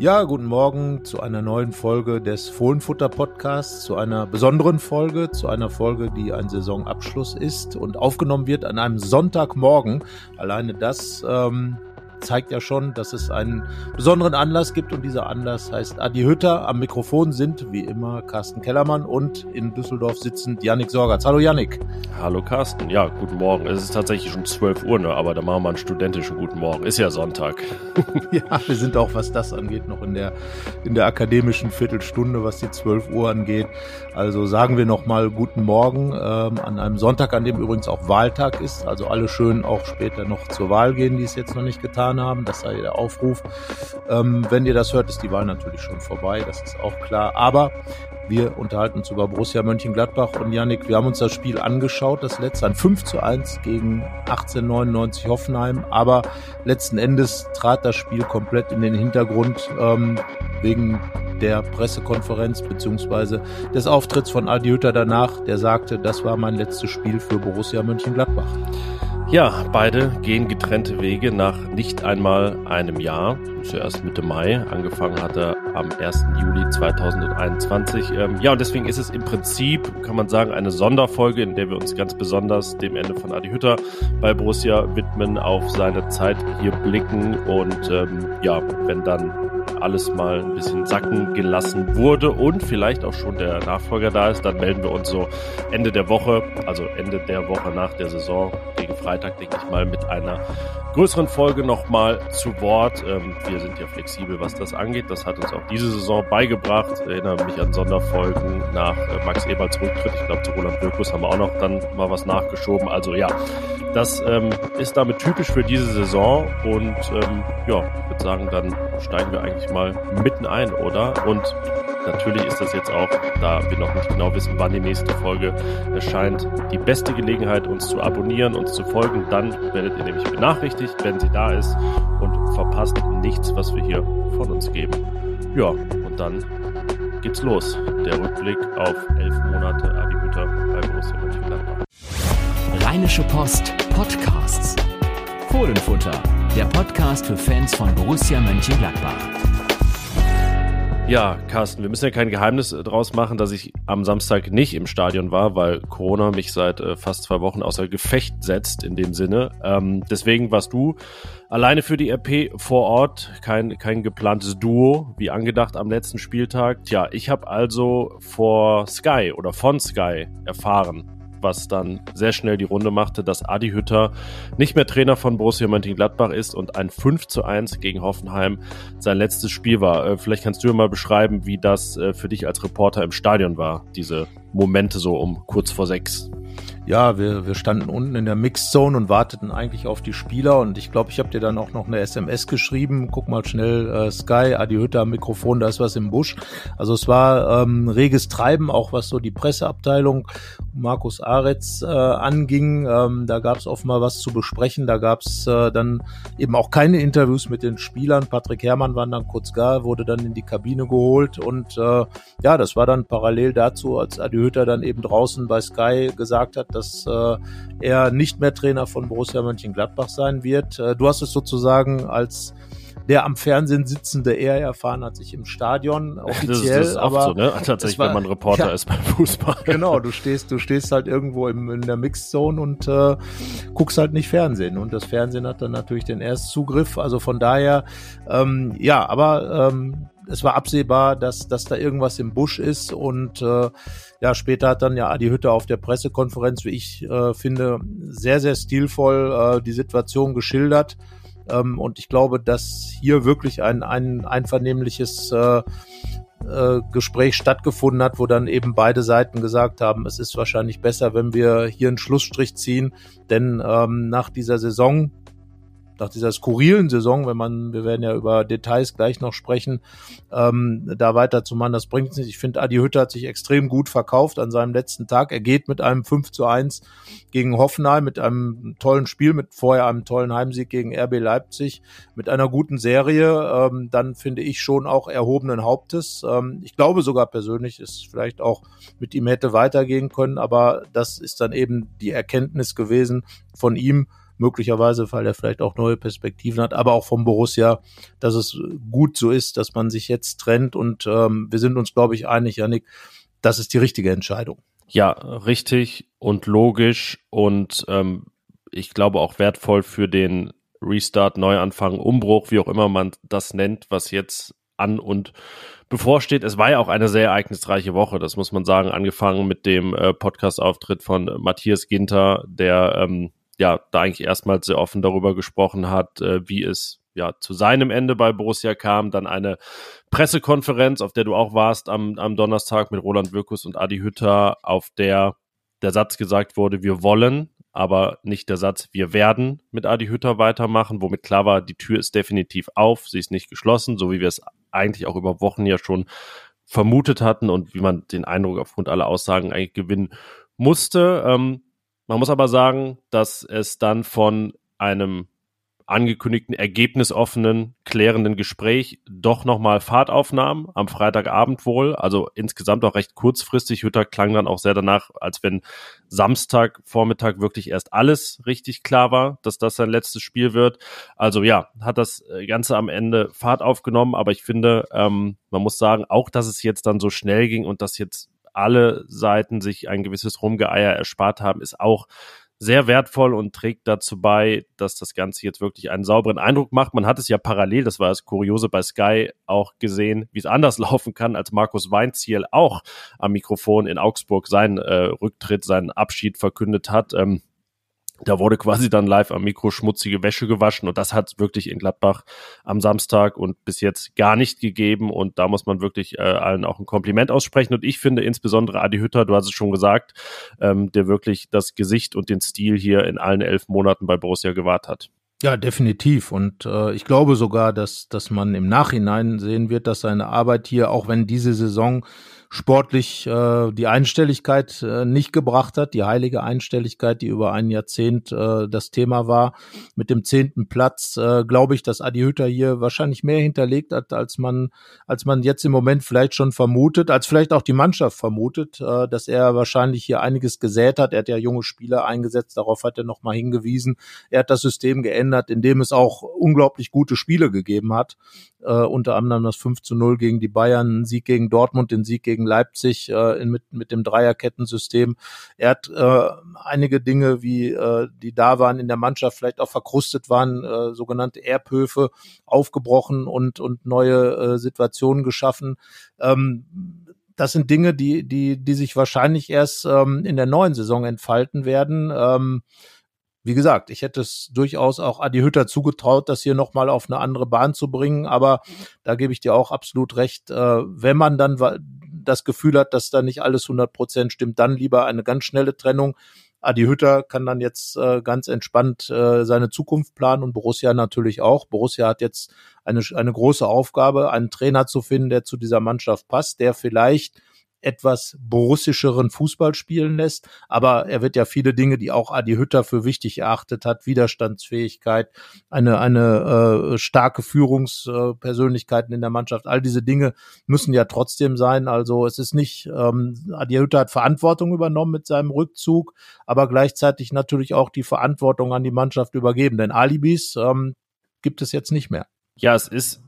Ja, guten Morgen zu einer neuen Folge des Fohlenfutter Podcasts, zu einer besonderen Folge, zu einer Folge, die ein Saisonabschluss ist und aufgenommen wird an einem Sonntagmorgen. Alleine das ähm, zeigt ja schon, dass es einen besonderen Anlass gibt und dieser Anlass heißt Adi Hütter. Am Mikrofon sind wie immer Carsten Kellermann und in Düsseldorf sitzend Yannick Sorgatz. Hallo Yannick. Hallo Carsten. Ja, guten Morgen. Es ist tatsächlich schon 12 Uhr, ne? aber da machen wir einen studentischen guten Morgen. Ist ja Sonntag. ja, wir sind auch, was das angeht, noch in der, in der akademischen Viertelstunde, was die 12 Uhr angeht. Also sagen wir nochmal guten Morgen ähm, an einem Sonntag, an dem übrigens auch Wahltag ist. Also alle schön auch später noch zur Wahl gehen, die es jetzt noch nicht getan getan haben. Das sei der Aufruf. Ähm, wenn ihr das hört, ist die Wahl natürlich schon vorbei. Das ist auch klar. Aber wir unterhalten uns über Borussia Mönchengladbach und Yannick, wir haben uns das Spiel angeschaut, das letzte ein 5 zu 1 gegen 1899 Hoffenheim, aber letzten Endes trat das Spiel komplett in den Hintergrund ähm, wegen der Pressekonferenz beziehungsweise des Auftritts von Adi Hütter danach, der sagte, das war mein letztes Spiel für Borussia Mönchengladbach. Ja, beide gehen getrennte Wege nach nicht einmal einem Jahr. Zuerst Mitte Mai, angefangen hat er am 1. Juli 2021. Ähm, ja, und deswegen ist es im Prinzip, kann man sagen, eine Sonderfolge, in der wir uns ganz besonders dem Ende von Adi Hütter bei Borussia widmen, auf seine Zeit hier blicken und ähm, ja, wenn dann alles mal ein bisschen sacken gelassen wurde und vielleicht auch schon der Nachfolger da ist, dann melden wir uns so Ende der Woche, also Ende der Woche nach der Saison, gegen Freitag, denke ich mal, mit einer größeren Folge nochmal zu Wort. Ähm, wir sind ja flexibel, was das angeht. Das hat uns auch diese Saison beigebracht. Ich erinnere mich an Sonderfolgen nach äh, Max Eberts Rücktritt. Ich glaube, zu Roland Wirkus haben wir auch noch dann mal was nachgeschoben. Also ja, das ähm, ist damit typisch für diese Saison. Und ähm, ja, ich würde sagen, dann steigen wir eigentlich mal mitten ein, oder? Und natürlich ist das jetzt auch, da wir noch nicht genau wissen, wann die nächste Folge erscheint, die beste Gelegenheit, uns zu abonnieren, uns zu folgen. Dann werdet ihr nämlich benachrichtigt, wenn sie da ist und verpasst nichts, was wir hier von uns geben. Ja, und dann geht's los. Der Rückblick auf elf Monate Adi Hütter bei Borussia Mönchengladbach. Rheinische Post Podcasts. Fohlenfutter, der Podcast für Fans von Borussia Mönchengladbach. Ja, Carsten, wir müssen ja kein Geheimnis äh, draus machen, dass ich am Samstag nicht im Stadion war, weil Corona mich seit äh, fast zwei Wochen außer Gefecht setzt in dem Sinne. Ähm, deswegen warst du alleine für die RP vor Ort, kein, kein geplantes Duo, wie angedacht am letzten Spieltag. Tja, ich habe also vor Sky oder von Sky erfahren, was dann sehr schnell die Runde machte, dass Adi Hütter nicht mehr Trainer von Borussia Mönchengladbach ist und ein 5 zu 1 gegen Hoffenheim sein letztes Spiel war. Äh, vielleicht kannst du mal beschreiben, wie das äh, für dich als Reporter im Stadion war, diese Momente so um kurz vor sechs ja, wir, wir standen unten in der Mixzone und warteten eigentlich auf die Spieler und ich glaube, ich habe dir dann auch noch eine SMS geschrieben, guck mal schnell äh, Sky, Adi Hütter am Mikrofon, da ist was im Busch. Also es war ähm, reges Treiben, auch was so die Presseabteilung Markus Aretz äh, anging. Ähm, da gab es offenbar was zu besprechen, da gab es äh, dann eben auch keine Interviews mit den Spielern. Patrick Herrmann war dann kurz gar, wurde dann in die Kabine geholt und äh, ja, das war dann parallel dazu, als Adi Hütter dann eben draußen bei Sky gesagt hat, dass äh, er nicht mehr Trainer von Borussia Mönchengladbach sein wird. Äh, du hast es sozusagen als der am Fernsehen sitzende eher erfahren hat sich im Stadion offiziell. Das ist, das aber so, ne? Tatsächlich, war, wenn man Reporter ja, ist beim Fußball. Genau, du stehst, du stehst halt irgendwo im, in der Mixzone und äh, guckst halt nicht Fernsehen. Und das Fernsehen hat dann natürlich den Erstzugriff. Also von daher, ähm, ja, aber ähm, es war absehbar, dass, dass da irgendwas im Busch ist und äh, ja, später hat dann ja Adi Hütte auf der Pressekonferenz, wie ich äh, finde, sehr, sehr stilvoll äh, die Situation geschildert. Ähm, und ich glaube, dass hier wirklich ein, ein einvernehmliches äh, äh, Gespräch stattgefunden hat, wo dann eben beide Seiten gesagt haben, es ist wahrscheinlich besser, wenn wir hier einen Schlussstrich ziehen, denn ähm, nach dieser Saison nach dieser skurrilen Saison, wenn man, wir werden ja über Details gleich noch sprechen, ähm, da weiterzumachen, das bringt nicht. Ich finde, Adi Hütter hat sich extrem gut verkauft an seinem letzten Tag. Er geht mit einem 5 zu 1 gegen Hoffenheim, mit einem tollen Spiel, mit vorher einem tollen Heimsieg gegen RB Leipzig, mit einer guten Serie, ähm, dann finde ich schon auch erhobenen Hauptes. Ähm, ich glaube sogar persönlich, ist vielleicht auch mit ihm hätte weitergehen können, aber das ist dann eben die Erkenntnis gewesen von ihm, möglicherweise, weil er vielleicht auch neue Perspektiven hat, aber auch vom Borussia, dass es gut so ist, dass man sich jetzt trennt und ähm, wir sind uns, glaube ich, einig, Janik, das ist die richtige Entscheidung. Ja, richtig und logisch und ähm, ich glaube auch wertvoll für den Restart, Neuanfang, Umbruch, wie auch immer man das nennt, was jetzt an und bevorsteht. Es war ja auch eine sehr ereignisreiche Woche, das muss man sagen, angefangen mit dem äh, Podcast-Auftritt von Matthias Ginter, der ähm, ja da eigentlich erstmals sehr offen darüber gesprochen hat, äh, wie es ja zu seinem Ende bei Borussia kam, dann eine Pressekonferenz, auf der du auch warst am, am Donnerstag mit Roland Wirkus und Adi Hütter, auf der der Satz gesagt wurde, wir wollen, aber nicht der Satz, wir werden mit Adi Hütter weitermachen, womit klar war, die Tür ist definitiv auf, sie ist nicht geschlossen, so wie wir es eigentlich auch über Wochen ja schon vermutet hatten und wie man den Eindruck aufgrund aller Aussagen eigentlich gewinnen musste. Ähm, man muss aber sagen, dass es dann von einem angekündigten ergebnisoffenen, klärenden Gespräch doch nochmal Fahrt aufnahm, am Freitagabend wohl. Also insgesamt auch recht kurzfristig. Hütter klang dann auch sehr danach, als wenn Samstag Vormittag wirklich erst alles richtig klar war, dass das sein letztes Spiel wird. Also ja, hat das Ganze am Ende Fahrt aufgenommen, aber ich finde, ähm, man muss sagen, auch dass es jetzt dann so schnell ging und dass jetzt alle Seiten sich ein gewisses Rumgeeier erspart haben, ist auch sehr wertvoll und trägt dazu bei, dass das Ganze jetzt wirklich einen sauberen Eindruck macht. Man hat es ja parallel, das war das Kuriose bei Sky, auch gesehen, wie es anders laufen kann, als Markus Weinziel auch am Mikrofon in Augsburg seinen äh, Rücktritt, seinen Abschied verkündet hat. Ähm, da wurde quasi dann live am Mikro schmutzige Wäsche gewaschen und das hat wirklich in Gladbach am Samstag und bis jetzt gar nicht gegeben und da muss man wirklich äh, allen auch ein Kompliment aussprechen und ich finde insbesondere Adi Hütter, du hast es schon gesagt, ähm, der wirklich das Gesicht und den Stil hier in allen elf Monaten bei Borussia gewahrt hat. Ja, definitiv. Und äh, ich glaube sogar, dass, dass man im Nachhinein sehen wird, dass seine Arbeit hier, auch wenn diese Saison sportlich äh, die Einstelligkeit äh, nicht gebracht hat, die heilige Einstelligkeit, die über ein Jahrzehnt äh, das Thema war. Mit dem zehnten Platz äh, glaube ich, dass Adi Hütter hier wahrscheinlich mehr hinterlegt hat, als man, als man jetzt im Moment vielleicht schon vermutet, als vielleicht auch die Mannschaft vermutet, äh, dass er wahrscheinlich hier einiges gesät hat. Er hat ja junge Spieler eingesetzt, darauf hat er nochmal hingewiesen. Er hat das System geändert, indem es auch unglaublich gute Spiele gegeben hat. Äh, unter anderem das 5 zu 0 gegen die Bayern, ein Sieg gegen Dortmund, den Sieg gegen gegen Leipzig äh, in, mit, mit dem Dreierkettensystem. Er hat äh, einige Dinge, wie äh, die da waren in der Mannschaft, vielleicht auch verkrustet waren, äh, sogenannte Erbhöfe aufgebrochen und, und neue äh, Situationen geschaffen. Ähm, das sind Dinge, die, die, die sich wahrscheinlich erst ähm, in der neuen Saison entfalten werden. Ähm, wie gesagt, ich hätte es durchaus auch Adi Hütter zugetraut, das hier nochmal auf eine andere Bahn zu bringen, aber da gebe ich dir auch absolut recht, äh, wenn man dann das Gefühl hat, dass da nicht alles 100 Prozent stimmt, dann lieber eine ganz schnelle Trennung. Adi Hütter kann dann jetzt äh, ganz entspannt äh, seine Zukunft planen und Borussia natürlich auch. Borussia hat jetzt eine, eine große Aufgabe, einen Trainer zu finden, der zu dieser Mannschaft passt, der vielleicht etwas borussischeren Fußball spielen lässt. Aber er wird ja viele Dinge, die auch Adi Hütter für wichtig erachtet hat, Widerstandsfähigkeit, eine, eine äh, starke Führungspersönlichkeiten in der Mannschaft, all diese Dinge müssen ja trotzdem sein. Also es ist nicht, ähm, Adi Hütter hat Verantwortung übernommen mit seinem Rückzug, aber gleichzeitig natürlich auch die Verantwortung an die Mannschaft übergeben. Denn Alibis ähm, gibt es jetzt nicht mehr. Ja, es ist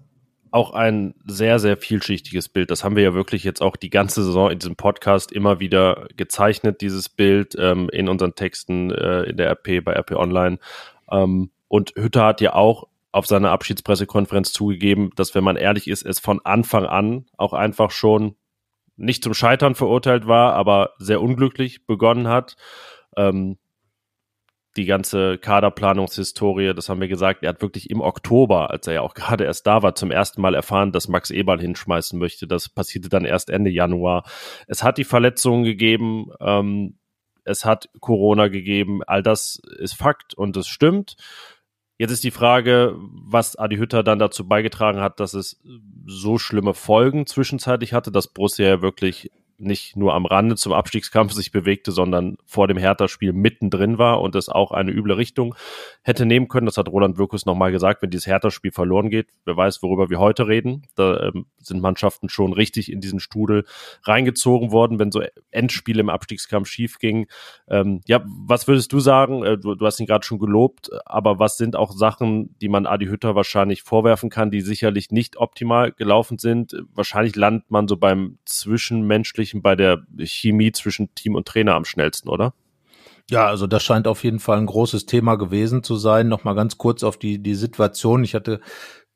auch ein sehr, sehr vielschichtiges Bild. Das haben wir ja wirklich jetzt auch die ganze Saison in diesem Podcast immer wieder gezeichnet, dieses Bild ähm, in unseren Texten äh, in der RP, bei RP Online. Ähm, und Hütter hat ja auch auf seiner Abschiedspressekonferenz zugegeben, dass, wenn man ehrlich ist, es von Anfang an auch einfach schon nicht zum Scheitern verurteilt war, aber sehr unglücklich begonnen hat. Ähm, die ganze Kaderplanungshistorie, das haben wir gesagt, er hat wirklich im Oktober, als er ja auch gerade erst da war, zum ersten Mal erfahren, dass Max Eberl hinschmeißen möchte. Das passierte dann erst Ende Januar. Es hat die Verletzungen gegeben, ähm, es hat Corona gegeben, all das ist Fakt und es stimmt. Jetzt ist die Frage, was Adi Hütter dann dazu beigetragen hat, dass es so schlimme Folgen zwischenzeitlich hatte, dass Borussia ja wirklich nicht nur am Rande zum Abstiegskampf sich bewegte, sondern vor dem Hertha-Spiel mittendrin war und es auch eine üble Richtung hätte nehmen können. Das hat Roland Wirkus nochmal gesagt, wenn dieses Hertha-Spiel verloren geht, wer weiß, worüber wir heute reden. Da ähm, sind Mannschaften schon richtig in diesen Strudel reingezogen worden, wenn so Endspiele im Abstiegskampf schief gingen. Ähm, ja, was würdest du sagen? Äh, du, du hast ihn gerade schon gelobt, aber was sind auch Sachen, die man Adi Hütter wahrscheinlich vorwerfen kann, die sicherlich nicht optimal gelaufen sind? Wahrscheinlich landet man so beim Zwischenmenschlichen, bei der Chemie zwischen Team und Trainer am schnellsten, oder? Ja, also das scheint auf jeden Fall ein großes Thema gewesen zu sein. Nochmal ganz kurz auf die, die Situation. Ich hatte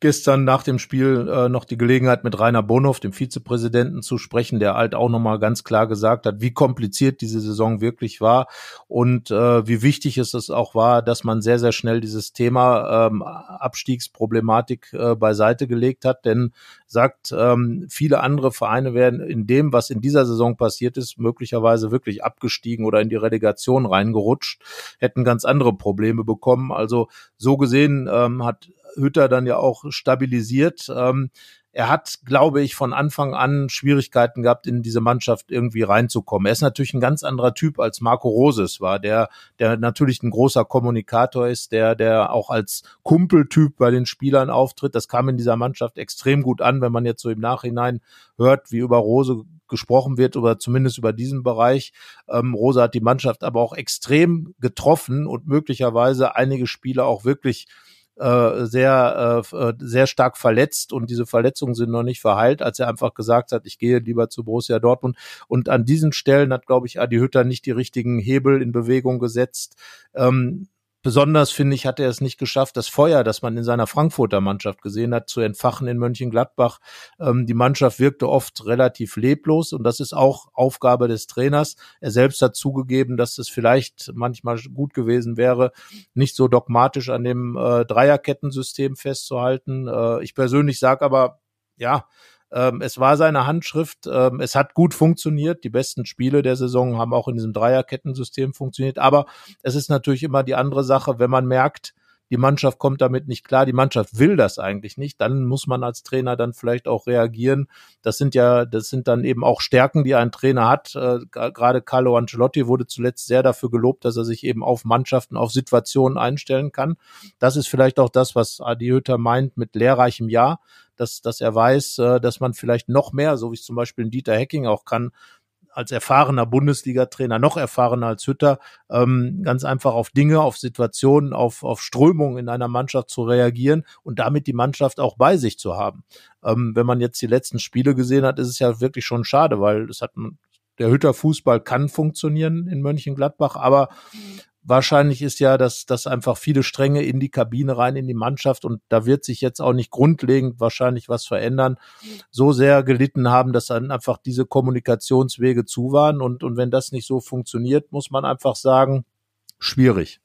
gestern nach dem Spiel äh, noch die Gelegenheit mit Rainer Bonhoff, dem Vizepräsidenten, zu sprechen, der halt auch nochmal ganz klar gesagt hat, wie kompliziert diese Saison wirklich war und äh, wie wichtig es es auch war, dass man sehr, sehr schnell dieses Thema ähm, Abstiegsproblematik äh, beiseite gelegt hat. Denn sagt, ähm, viele andere Vereine werden in dem, was in dieser Saison passiert ist, möglicherweise wirklich abgestiegen oder in die Relegation reingerutscht, hätten ganz andere Probleme bekommen. Also so gesehen ähm, hat Hütter dann ja auch stabilisiert. Ähm, er hat, glaube ich, von Anfang an Schwierigkeiten gehabt, in diese Mannschaft irgendwie reinzukommen. Er ist natürlich ein ganz anderer Typ als Marco Roses war, der, der natürlich ein großer Kommunikator ist, der, der auch als Kumpeltyp bei den Spielern auftritt. Das kam in dieser Mannschaft extrem gut an, wenn man jetzt so im Nachhinein hört, wie über Rose gesprochen wird oder zumindest über diesen Bereich. Ähm, Rose hat die Mannschaft aber auch extrem getroffen und möglicherweise einige Spieler auch wirklich äh, sehr, äh, äh, sehr stark verletzt und diese Verletzungen sind noch nicht verheilt, als er einfach gesagt hat, ich gehe lieber zu Borussia Dortmund. Und an diesen Stellen hat, glaube ich, Adi Hütter nicht die richtigen Hebel in Bewegung gesetzt. Ähm, Besonders, finde ich, hat er es nicht geschafft, das Feuer, das man in seiner Frankfurter Mannschaft gesehen hat, zu entfachen in Mönchengladbach. Ähm, die Mannschaft wirkte oft relativ leblos und das ist auch Aufgabe des Trainers. Er selbst hat zugegeben, dass es vielleicht manchmal gut gewesen wäre, nicht so dogmatisch an dem äh, Dreierkettensystem festzuhalten. Äh, ich persönlich sage aber, ja, ähm, es war seine Handschrift. Ähm, es hat gut funktioniert. Die besten Spiele der Saison haben auch in diesem Dreierkettensystem funktioniert. Aber es ist natürlich immer die andere Sache, wenn man merkt, die Mannschaft kommt damit nicht klar, die Mannschaft will das eigentlich nicht, dann muss man als Trainer dann vielleicht auch reagieren. Das sind ja, das sind dann eben auch Stärken, die ein Trainer hat. Äh, Gerade Carlo Ancelotti wurde zuletzt sehr dafür gelobt, dass er sich eben auf Mannschaften, auf Situationen einstellen kann. Das ist vielleicht auch das, was Adi Hütter meint mit lehrreichem Jahr dass, dass er weiß, äh, dass man vielleicht noch mehr, so wie es zum Beispiel Dieter Hecking auch kann, als erfahrener Bundesliga-Trainer, noch erfahrener als Hütter, ähm, ganz einfach auf Dinge, auf Situationen, auf, auf Strömungen in einer Mannschaft zu reagieren und damit die Mannschaft auch bei sich zu haben. Ähm, wenn man jetzt die letzten Spiele gesehen hat, ist es ja wirklich schon schade, weil es hat der Hütter Fußball kann funktionieren in Mönchengladbach, aber wahrscheinlich ist ja, dass, dass einfach viele Stränge in die Kabine rein, in die Mannschaft und da wird sich jetzt auch nicht grundlegend wahrscheinlich was verändern, so sehr gelitten haben, dass dann einfach diese Kommunikationswege zu waren und, und wenn das nicht so funktioniert, muss man einfach sagen, schwierig.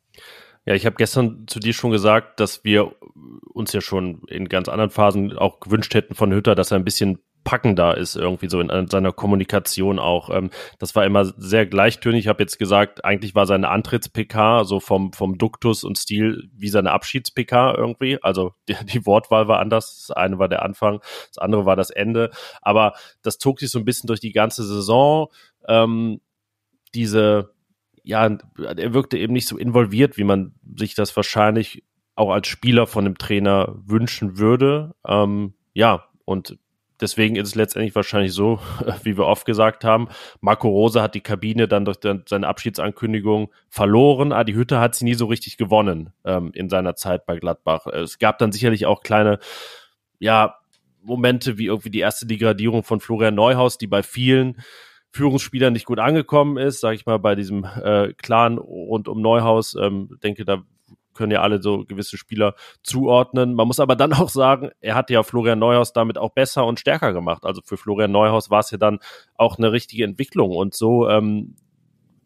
Ja, ich habe gestern zu dir schon gesagt, dass wir uns ja schon in ganz anderen Phasen auch gewünscht hätten von Hütter, dass er ein bisschen packender ist irgendwie so in, in seiner Kommunikation auch. Ähm, das war immer sehr gleichtönig. Ich habe jetzt gesagt, eigentlich war seine Antritts-PK so vom, vom Duktus und Stil wie seine Abschieds-PK irgendwie. Also die, die Wortwahl war anders. Das eine war der Anfang, das andere war das Ende. Aber das zog sich so ein bisschen durch die ganze Saison. Ähm, diese, ja, er wirkte eben nicht so involviert, wie man sich das wahrscheinlich auch als Spieler von dem Trainer wünschen würde. Ähm, ja, und Deswegen ist es letztendlich wahrscheinlich so, wie wir oft gesagt haben, Marco Rose hat die Kabine dann durch seine Abschiedsankündigung verloren. Adi Hütte hat sie nie so richtig gewonnen ähm, in seiner Zeit bei Gladbach. Es gab dann sicherlich auch kleine, ja, Momente wie irgendwie die erste Degradierung von Florian Neuhaus, die bei vielen Führungsspielern nicht gut angekommen ist, sage ich mal, bei diesem äh, Clan rund um Neuhaus. Ähm, denke, da können ja alle so gewisse Spieler zuordnen. Man muss aber dann auch sagen, er hat ja Florian Neuhaus damit auch besser und stärker gemacht. Also für Florian Neuhaus war es ja dann auch eine richtige Entwicklung und so ähm,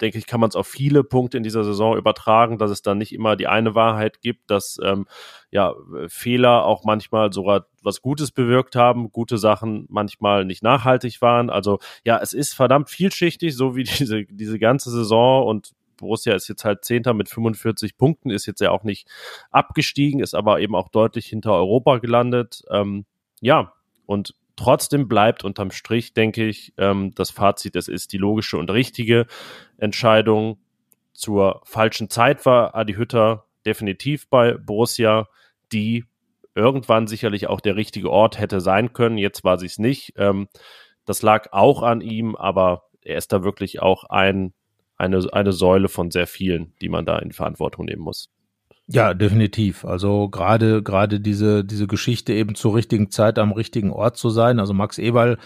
denke ich, kann man es auf viele Punkte in dieser Saison übertragen, dass es dann nicht immer die eine Wahrheit gibt, dass ähm, ja Fehler auch manchmal sogar was Gutes bewirkt haben, gute Sachen manchmal nicht nachhaltig waren. Also ja, es ist verdammt vielschichtig, so wie diese diese ganze Saison und Borussia ist jetzt halt Zehnter mit 45 Punkten, ist jetzt ja auch nicht abgestiegen, ist aber eben auch deutlich hinter Europa gelandet. Ähm, ja, und Trotzdem bleibt unterm Strich, denke ich, ähm, das Fazit, es ist die logische und richtige Entscheidung. Zur falschen Zeit war Adi Hütter definitiv bei Borussia, die irgendwann sicherlich auch der richtige Ort hätte sein können. Jetzt war sie es nicht. Ähm, das lag auch an ihm, aber er ist da wirklich auch ein, eine, eine Säule von sehr vielen, die man da in Verantwortung nehmen muss. Ja, definitiv. Also gerade gerade diese diese Geschichte eben zur richtigen Zeit am richtigen Ort zu sein. Also Max Eberl,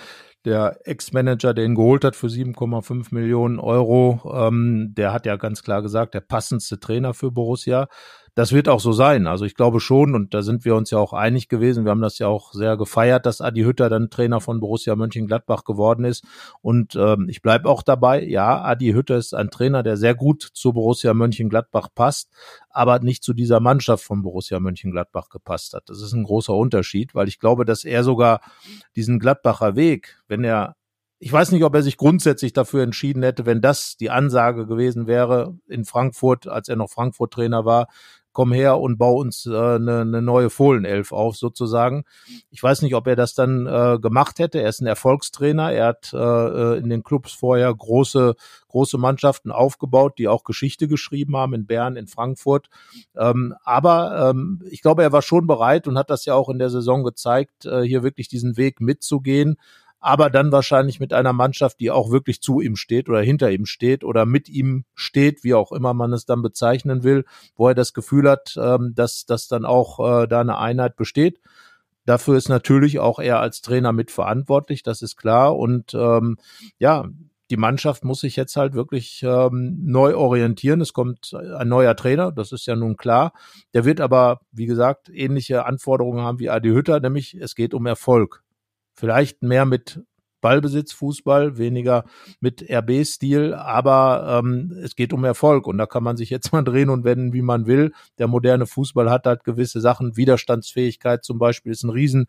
der Ex-Manager, der ihn geholt hat für 7,5 Millionen Euro, ähm, der hat ja ganz klar gesagt, der passendste Trainer für Borussia das wird auch so sein. Also ich glaube schon, und da sind wir uns ja auch einig gewesen. Wir haben das ja auch sehr gefeiert, dass Adi Hütter dann Trainer von Borussia Mönchengladbach geworden ist. Und ähm, ich bleibe auch dabei. Ja, Adi Hütter ist ein Trainer, der sehr gut zu Borussia Mönchengladbach passt, aber nicht zu dieser Mannschaft von Borussia Mönchengladbach gepasst hat. Das ist ein großer Unterschied, weil ich glaube, dass er sogar diesen Gladbacher Weg, wenn er ich weiß nicht, ob er sich grundsätzlich dafür entschieden hätte, wenn das die Ansage gewesen wäre in Frankfurt, als er noch Frankfurt-Trainer war, komm her und bau uns äh, eine, eine neue Fohlenelf auf, sozusagen. Ich weiß nicht, ob er das dann äh, gemacht hätte. Er ist ein Erfolgstrainer. Er hat äh, in den Clubs vorher große, große Mannschaften aufgebaut, die auch Geschichte geschrieben haben in Bern, in Frankfurt. Ähm, aber ähm, ich glaube, er war schon bereit und hat das ja auch in der Saison gezeigt, äh, hier wirklich diesen Weg mitzugehen aber dann wahrscheinlich mit einer Mannschaft, die auch wirklich zu ihm steht oder hinter ihm steht oder mit ihm steht, wie auch immer man es dann bezeichnen will, wo er das Gefühl hat, ähm, dass, dass dann auch äh, da eine Einheit besteht. Dafür ist natürlich auch er als Trainer mitverantwortlich, das ist klar. Und ähm, ja, die Mannschaft muss sich jetzt halt wirklich ähm, neu orientieren. Es kommt ein neuer Trainer, das ist ja nun klar. Der wird aber, wie gesagt, ähnliche Anforderungen haben wie Adi Hütter, nämlich es geht um Erfolg. Vielleicht mehr mit Ballbesitz, Fußball, weniger mit RB-Stil, aber ähm, es geht um Erfolg. Und da kann man sich jetzt mal drehen und wenden, wie man will. Der moderne Fußball hat halt gewisse Sachen, Widerstandsfähigkeit zum Beispiel ist ein riesen,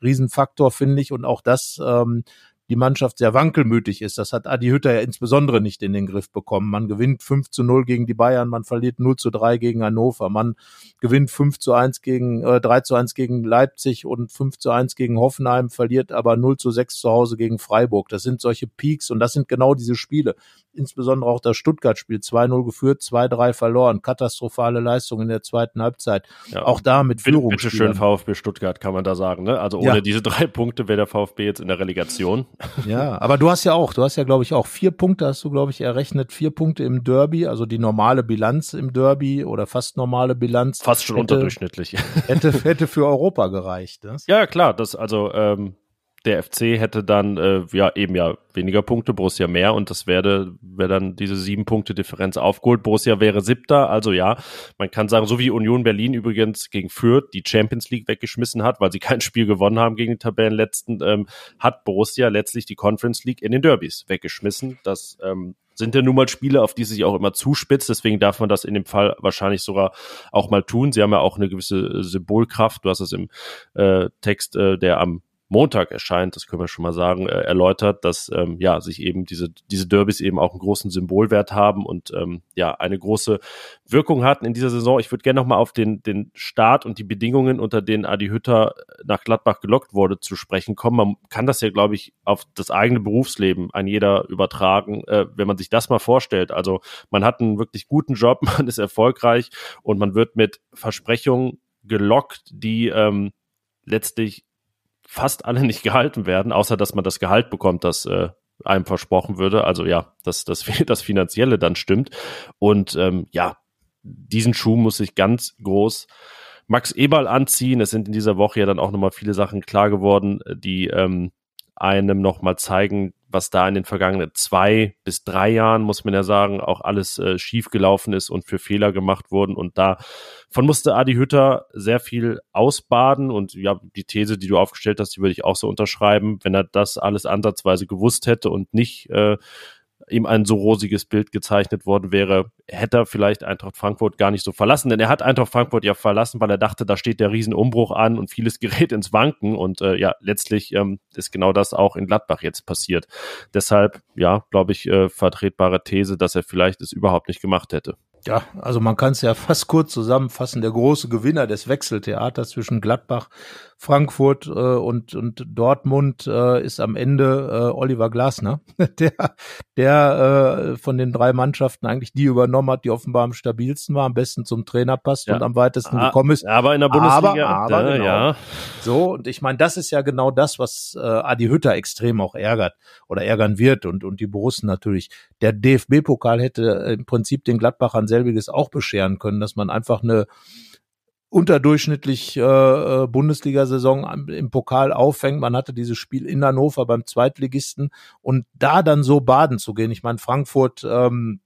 riesen Faktor, finde ich, und auch das ähm, die Mannschaft sehr wankelmütig ist. Das hat Adi Hütter ja insbesondere nicht in den Griff bekommen. Man gewinnt 5 zu 0 gegen die Bayern, man verliert 0 zu 3 gegen Hannover, man gewinnt 5 zu 1 gegen, äh, 3 zu 1 gegen Leipzig und 5 zu 1 gegen Hoffenheim, verliert aber 0 zu 6 zu Hause gegen Freiburg. Das sind solche Peaks und das sind genau diese Spiele. Insbesondere auch das Stuttgart-Spiel. 2-0 geführt, 2-3 verloren. Katastrophale Leistung in der zweiten Halbzeit. Ja, auch da mit Führung. Bitte schön VfB Stuttgart, kann man da sagen. Ne? Also ohne ja. diese drei Punkte wäre der VfB jetzt in der Relegation. Ja, aber du hast ja auch, du hast ja, glaube ich, auch vier Punkte, hast du, glaube ich, errechnet, vier Punkte im Derby, also die normale Bilanz im Derby oder fast normale Bilanz. Fast schon hätte, unterdurchschnittlich. Hätte, hätte für Europa gereicht. Das? Ja, klar, das, also ähm, der FC hätte dann äh, ja eben ja weniger Punkte, Borussia mehr und das wäre wäre dann diese sieben Punkte Differenz aufgeholt. Borussia wäre siebter, also ja, man kann sagen, so wie Union Berlin übrigens gegen Fürth die Champions League weggeschmissen hat, weil sie kein Spiel gewonnen haben gegen die Tabellenletzten, ähm, hat Borussia letztlich die Conference League in den Derbys weggeschmissen. Das ähm, sind ja nun mal Spiele, auf die sich auch immer zuspitzt. Deswegen darf man das in dem Fall wahrscheinlich sogar auch mal tun. Sie haben ja auch eine gewisse Symbolkraft. Du hast es im äh, Text, äh, der am Montag erscheint, das können wir schon mal sagen, äh, erläutert, dass ähm, ja sich eben diese diese Derbys eben auch einen großen Symbolwert haben und ähm, ja eine große Wirkung hatten in dieser Saison. Ich würde gerne noch mal auf den den Start und die Bedingungen, unter denen Adi Hütter nach Gladbach gelockt wurde, zu sprechen kommen. Man kann das ja, glaube ich, auf das eigene Berufsleben ein jeder übertragen, äh, wenn man sich das mal vorstellt. Also man hat einen wirklich guten Job, man ist erfolgreich und man wird mit Versprechungen gelockt, die ähm, letztlich fast alle nicht gehalten werden, außer dass man das Gehalt bekommt, das äh, einem versprochen würde. Also ja, dass das, das Finanzielle dann stimmt. Und ähm, ja, diesen Schuh muss ich ganz groß Max Eberl anziehen. Es sind in dieser Woche ja dann auch nochmal viele Sachen klar geworden, die ähm, einem nochmal zeigen, was da in den vergangenen zwei bis drei Jahren, muss man ja sagen, auch alles äh, schief gelaufen ist und für Fehler gemacht wurden. Und davon musste Adi Hütter sehr viel ausbaden. Und ja, die These, die du aufgestellt hast, die würde ich auch so unterschreiben. Wenn er das alles ansatzweise gewusst hätte und nicht äh, ihm ein so rosiges Bild gezeichnet worden wäre, hätte er vielleicht Eintracht Frankfurt gar nicht so verlassen. Denn er hat Eintracht Frankfurt ja verlassen, weil er dachte, da steht der Riesenumbruch an und vieles gerät ins Wanken. Und äh, ja, letztlich ähm, ist genau das auch in Gladbach jetzt passiert. Deshalb, ja, glaube ich, äh, vertretbare These, dass er vielleicht es überhaupt nicht gemacht hätte. Ja, also man kann es ja fast kurz zusammenfassen. Der große Gewinner des Wechseltheaters zwischen Gladbach, Frankfurt äh, und, und Dortmund äh, ist am Ende äh, Oliver Glasner, der, der äh, von den drei Mannschaften eigentlich die übernommen hat, die offenbar am stabilsten war, am besten zum Trainer passt ja. und am weitesten ah, gekommen ist. Aber in der Bundesliga. Aber, aber genau. ja. So, und ich meine, das ist ja genau das, was äh, Adi Hütter extrem auch ärgert oder ärgern wird und, und die Borussen natürlich. Der DFB-Pokal hätte im Prinzip den Gladbachern selbiges auch bescheren können, dass man einfach eine unterdurchschnittlich äh, äh, Bundesliga-Saison im Pokal auffängt. Man hatte dieses Spiel in Hannover beim Zweitligisten und da dann so baden zu gehen. Ich meine, Frankfurt ähm,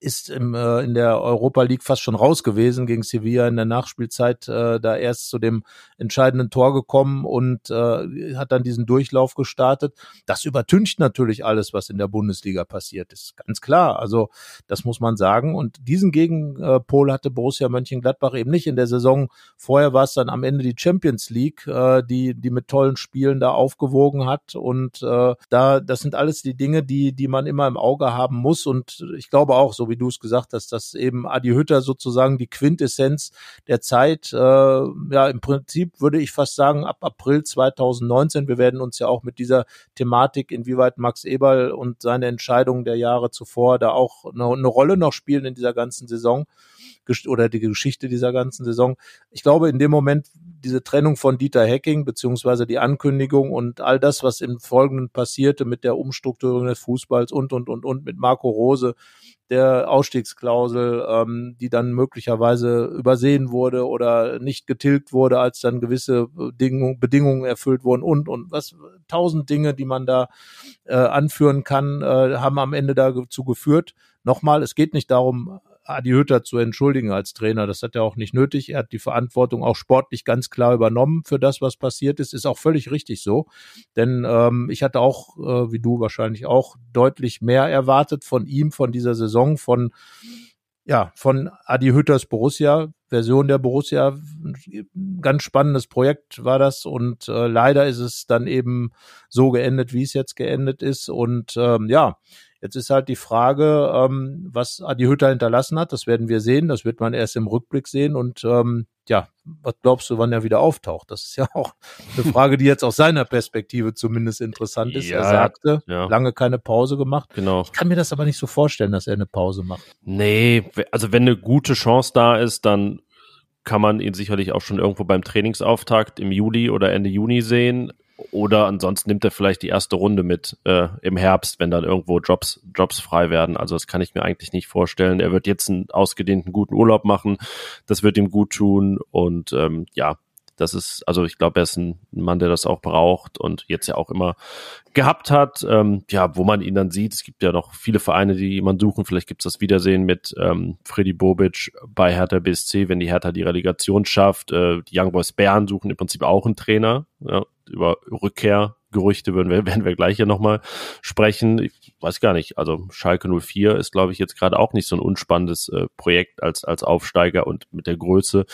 ist im, äh, in der Europa League fast schon raus gewesen gegen Sevilla in der Nachspielzeit, äh, da erst zu dem entscheidenden Tor gekommen und äh, hat dann diesen Durchlauf gestartet. Das übertüncht natürlich alles, was in der Bundesliga passiert ist, ganz klar. Also das muss man sagen. Und diesen Gegenpol hatte Borussia Mönchengladbach eben nicht in der Saison. Vorher war es dann am Ende die Champions League, äh, die die mit tollen Spielen da aufgewogen hat. Und äh, da das sind alles die Dinge, die die man immer im Auge haben muss. Und ich glaube auch so wie du es gesagt hast, dass eben Adi Hütter sozusagen die Quintessenz der Zeit, äh, ja, im Prinzip würde ich fast sagen, ab April 2019, wir werden uns ja auch mit dieser Thematik, inwieweit Max Eberl und seine Entscheidungen der Jahre zuvor da auch eine, eine Rolle noch spielen in dieser ganzen Saison oder die Geschichte dieser ganzen Saison. Ich glaube, in dem Moment diese Trennung von Dieter Hecking beziehungsweise die Ankündigung und all das, was im Folgenden passierte mit der Umstrukturierung des Fußballs und und und und mit Marco Rose, der Ausstiegsklausel, ähm, die dann möglicherweise übersehen wurde oder nicht getilgt wurde, als dann gewisse Bedingungen, Bedingungen erfüllt wurden und und was tausend Dinge, die man da äh, anführen kann, äh, haben am Ende dazu geführt. Nochmal, es geht nicht darum, Adi Hütter zu entschuldigen als Trainer. Das hat er auch nicht nötig. Er hat die Verantwortung auch sportlich ganz klar übernommen für das, was passiert ist. Ist auch völlig richtig so. Denn ähm, ich hatte auch, äh, wie du wahrscheinlich auch, deutlich mehr erwartet von ihm, von dieser Saison, von ja, von Adi Hütters Borussia, Version der Borussia. Ganz spannendes Projekt war das und äh, leider ist es dann eben so geendet, wie es jetzt geendet ist. Und ähm, ja, Jetzt ist halt die Frage, ähm, was Adi Hütter hinterlassen hat. Das werden wir sehen. Das wird man erst im Rückblick sehen. Und ähm, ja, was glaubst du, wann er wieder auftaucht? Das ist ja auch eine Frage, die jetzt aus seiner Perspektive zumindest interessant ist. Ja, er sagte, ja. lange keine Pause gemacht. Genau. Ich kann mir das aber nicht so vorstellen, dass er eine Pause macht. Nee, also wenn eine gute Chance da ist, dann kann man ihn sicherlich auch schon irgendwo beim Trainingsauftakt im Juli oder Ende Juni sehen. Oder ansonsten nimmt er vielleicht die erste Runde mit äh, im Herbst, wenn dann irgendwo Jobs, Jobs frei werden. Also das kann ich mir eigentlich nicht vorstellen. Er wird jetzt einen ausgedehnten guten Urlaub machen. Das wird ihm gut tun. Und ähm, ja, das ist, also ich glaube, er ist ein Mann, der das auch braucht und jetzt ja auch immer gehabt hat. Ähm, ja, wo man ihn dann sieht, es gibt ja noch viele Vereine, die jemanden suchen. Vielleicht gibt es das Wiedersehen mit ähm, Freddy Bobic bei Hertha BSC, wenn die Hertha die Relegation schafft. Äh, die Young Boys Bern suchen im Prinzip auch einen Trainer. Ja, über Rückkehrgerüchte wir, werden wir gleich hier nochmal sprechen. Ich weiß gar nicht. Also Schalke 04 ist, glaube ich, jetzt gerade auch nicht so ein unspannendes äh, Projekt als, als Aufsteiger und mit der Größe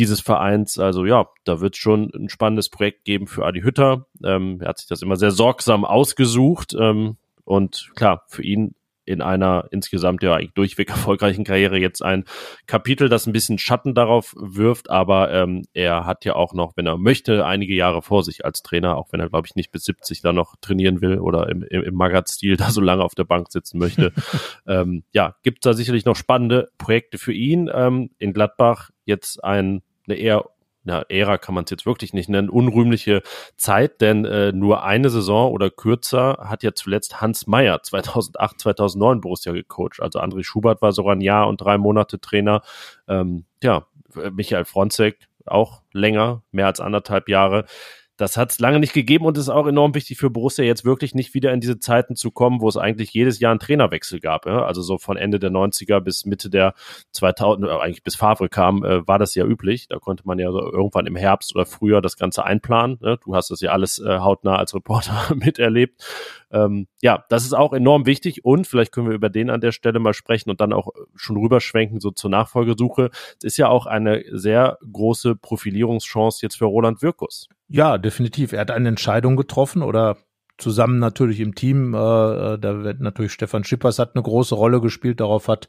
dieses Vereins. Also ja, da wird schon ein spannendes Projekt geben für Adi Hütter. Ähm, er hat sich das immer sehr sorgsam ausgesucht. Ähm, und klar, für ihn in einer insgesamt ja eigentlich durchweg erfolgreichen Karriere jetzt ein Kapitel, das ein bisschen Schatten darauf wirft, aber ähm, er hat ja auch noch, wenn er möchte, einige Jahre vor sich als Trainer, auch wenn er, glaube ich, nicht bis 70 da noch trainieren will oder im, im, im Magath-Stil da so lange auf der Bank sitzen möchte. ähm, ja, gibt da sicherlich noch spannende Projekte für ihn. Ähm, in Gladbach jetzt ein eine eher na, Ära kann man es jetzt wirklich nicht nennen, unrühmliche Zeit, denn äh, nur eine Saison oder kürzer hat ja zuletzt Hans Meyer 2008, 2009 Borussia gecoacht. Also André Schubert war sogar ein Jahr und drei Monate Trainer. Ähm, ja, Michael Fronzek auch länger, mehr als anderthalb Jahre. Das hat es lange nicht gegeben und ist auch enorm wichtig für Borussia jetzt wirklich nicht wieder in diese Zeiten zu kommen, wo es eigentlich jedes Jahr einen Trainerwechsel gab. Ja? Also so von Ende der 90er bis Mitte der 2000, äh, eigentlich bis Favre kam, äh, war das ja üblich. Da konnte man ja so irgendwann im Herbst oder Frühjahr das Ganze einplanen. Ne? Du hast das ja alles äh, hautnah als Reporter miterlebt. Ähm, ja, das ist auch enorm wichtig und vielleicht können wir über den an der Stelle mal sprechen und dann auch schon rüberschwenken so zur Nachfolgesuche. Es ist ja auch eine sehr große Profilierungschance jetzt für Roland Wirkus. Ja, definitiv. Er hat eine Entscheidung getroffen oder zusammen natürlich im Team. Äh, da wird natürlich Stefan Schippers hat eine große Rolle gespielt. Darauf hat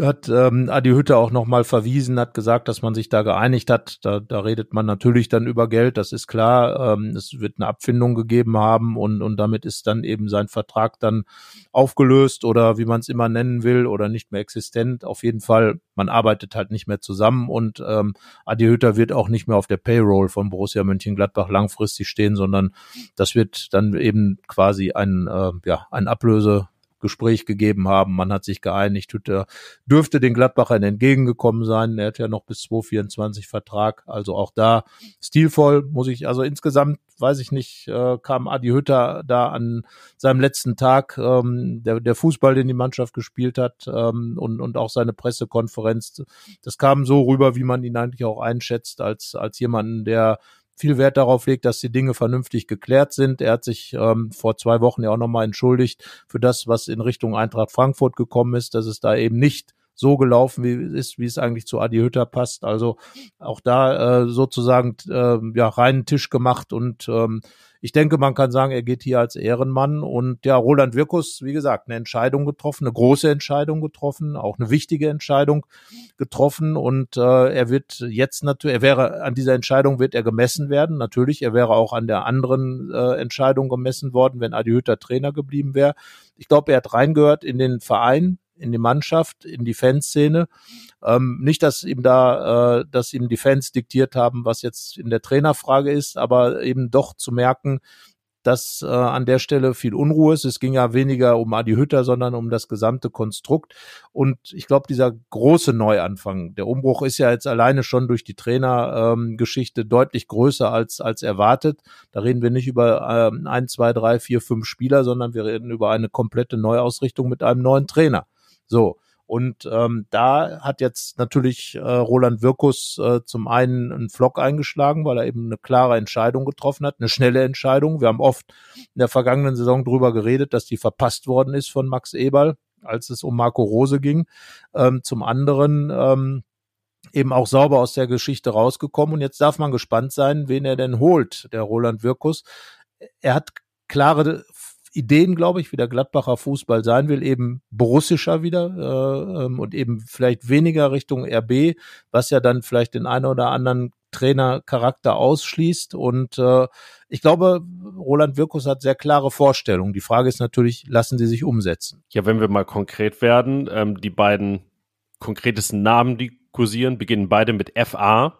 hat ähm, Adi Hütte auch nochmal verwiesen, hat gesagt, dass man sich da geeinigt hat. Da, da redet man natürlich dann über Geld, das ist klar. Ähm, es wird eine Abfindung gegeben haben und, und damit ist dann eben sein Vertrag dann aufgelöst oder wie man es immer nennen will oder nicht mehr existent. Auf jeden Fall, man arbeitet halt nicht mehr zusammen und ähm, Adi Hütter wird auch nicht mehr auf der Payroll von Borussia Mönchengladbach langfristig stehen, sondern das wird dann eben quasi ein, äh, ja, ein Ablöse Gespräch gegeben haben. Man hat sich geeinigt, Hütter dürfte den Gladbachern entgegengekommen sein. Er hat ja noch bis 2024 Vertrag. Also auch da stilvoll, muss ich, also insgesamt, weiß ich nicht, äh, kam Adi Hütter da an seinem letzten Tag, ähm, der, der Fußball, den die Mannschaft gespielt hat ähm, und, und auch seine Pressekonferenz, das kam so rüber, wie man ihn eigentlich auch einschätzt, als, als jemanden, der viel Wert darauf legt, dass die Dinge vernünftig geklärt sind. Er hat sich ähm, vor zwei Wochen ja auch nochmal entschuldigt für das, was in Richtung Eintracht Frankfurt gekommen ist, dass es da eben nicht so gelaufen wie ist, wie es eigentlich zu Adi Hütter passt. Also auch da äh, sozusagen äh, ja reinen Tisch gemacht und ähm, ich denke, man kann sagen, er geht hier als Ehrenmann und ja, Roland Wirkus, wie gesagt, eine Entscheidung getroffen, eine große Entscheidung getroffen, auch eine wichtige Entscheidung getroffen und äh, er wird jetzt natürlich, er wäre an dieser Entscheidung wird er gemessen werden, natürlich, er wäre auch an der anderen äh, Entscheidung gemessen worden, wenn Adi Hütter Trainer geblieben wäre. Ich glaube, er hat reingehört in den Verein, in die Mannschaft, in die Fanszene. Ähm, nicht, dass ihm da, äh, dass ihm die Fans diktiert haben, was jetzt in der Trainerfrage ist, aber eben doch zu merken, dass äh, an der Stelle viel Unruhe ist. Es ging ja weniger um Adi Hütter, sondern um das gesamte Konstrukt. Und ich glaube, dieser große Neuanfang, der Umbruch ist ja jetzt alleine schon durch die Trainergeschichte ähm, deutlich größer als, als erwartet. Da reden wir nicht über ähm, ein, zwei, drei, vier, fünf Spieler, sondern wir reden über eine komplette Neuausrichtung mit einem neuen Trainer. So. Und ähm, da hat jetzt natürlich äh, Roland Wirkus äh, zum einen einen Flock eingeschlagen, weil er eben eine klare Entscheidung getroffen hat, eine schnelle Entscheidung. Wir haben oft in der vergangenen Saison darüber geredet, dass die verpasst worden ist von Max Eberl, als es um Marco Rose ging. Ähm, zum anderen ähm, eben auch sauber aus der Geschichte rausgekommen. Und jetzt darf man gespannt sein, wen er denn holt, der Roland Wirkus. Er hat klare Ideen, glaube ich, wie der Gladbacher Fußball sein will, eben borussischer wieder äh, ähm, und eben vielleicht weniger Richtung RB, was ja dann vielleicht den einen oder anderen Trainercharakter ausschließt. Und äh, ich glaube, Roland Wirkus hat sehr klare Vorstellungen. Die Frage ist natürlich, lassen sie sich umsetzen? Ja, wenn wir mal konkret werden, ähm, die beiden konkretesten Namen, die kursieren, beginnen beide mit FA.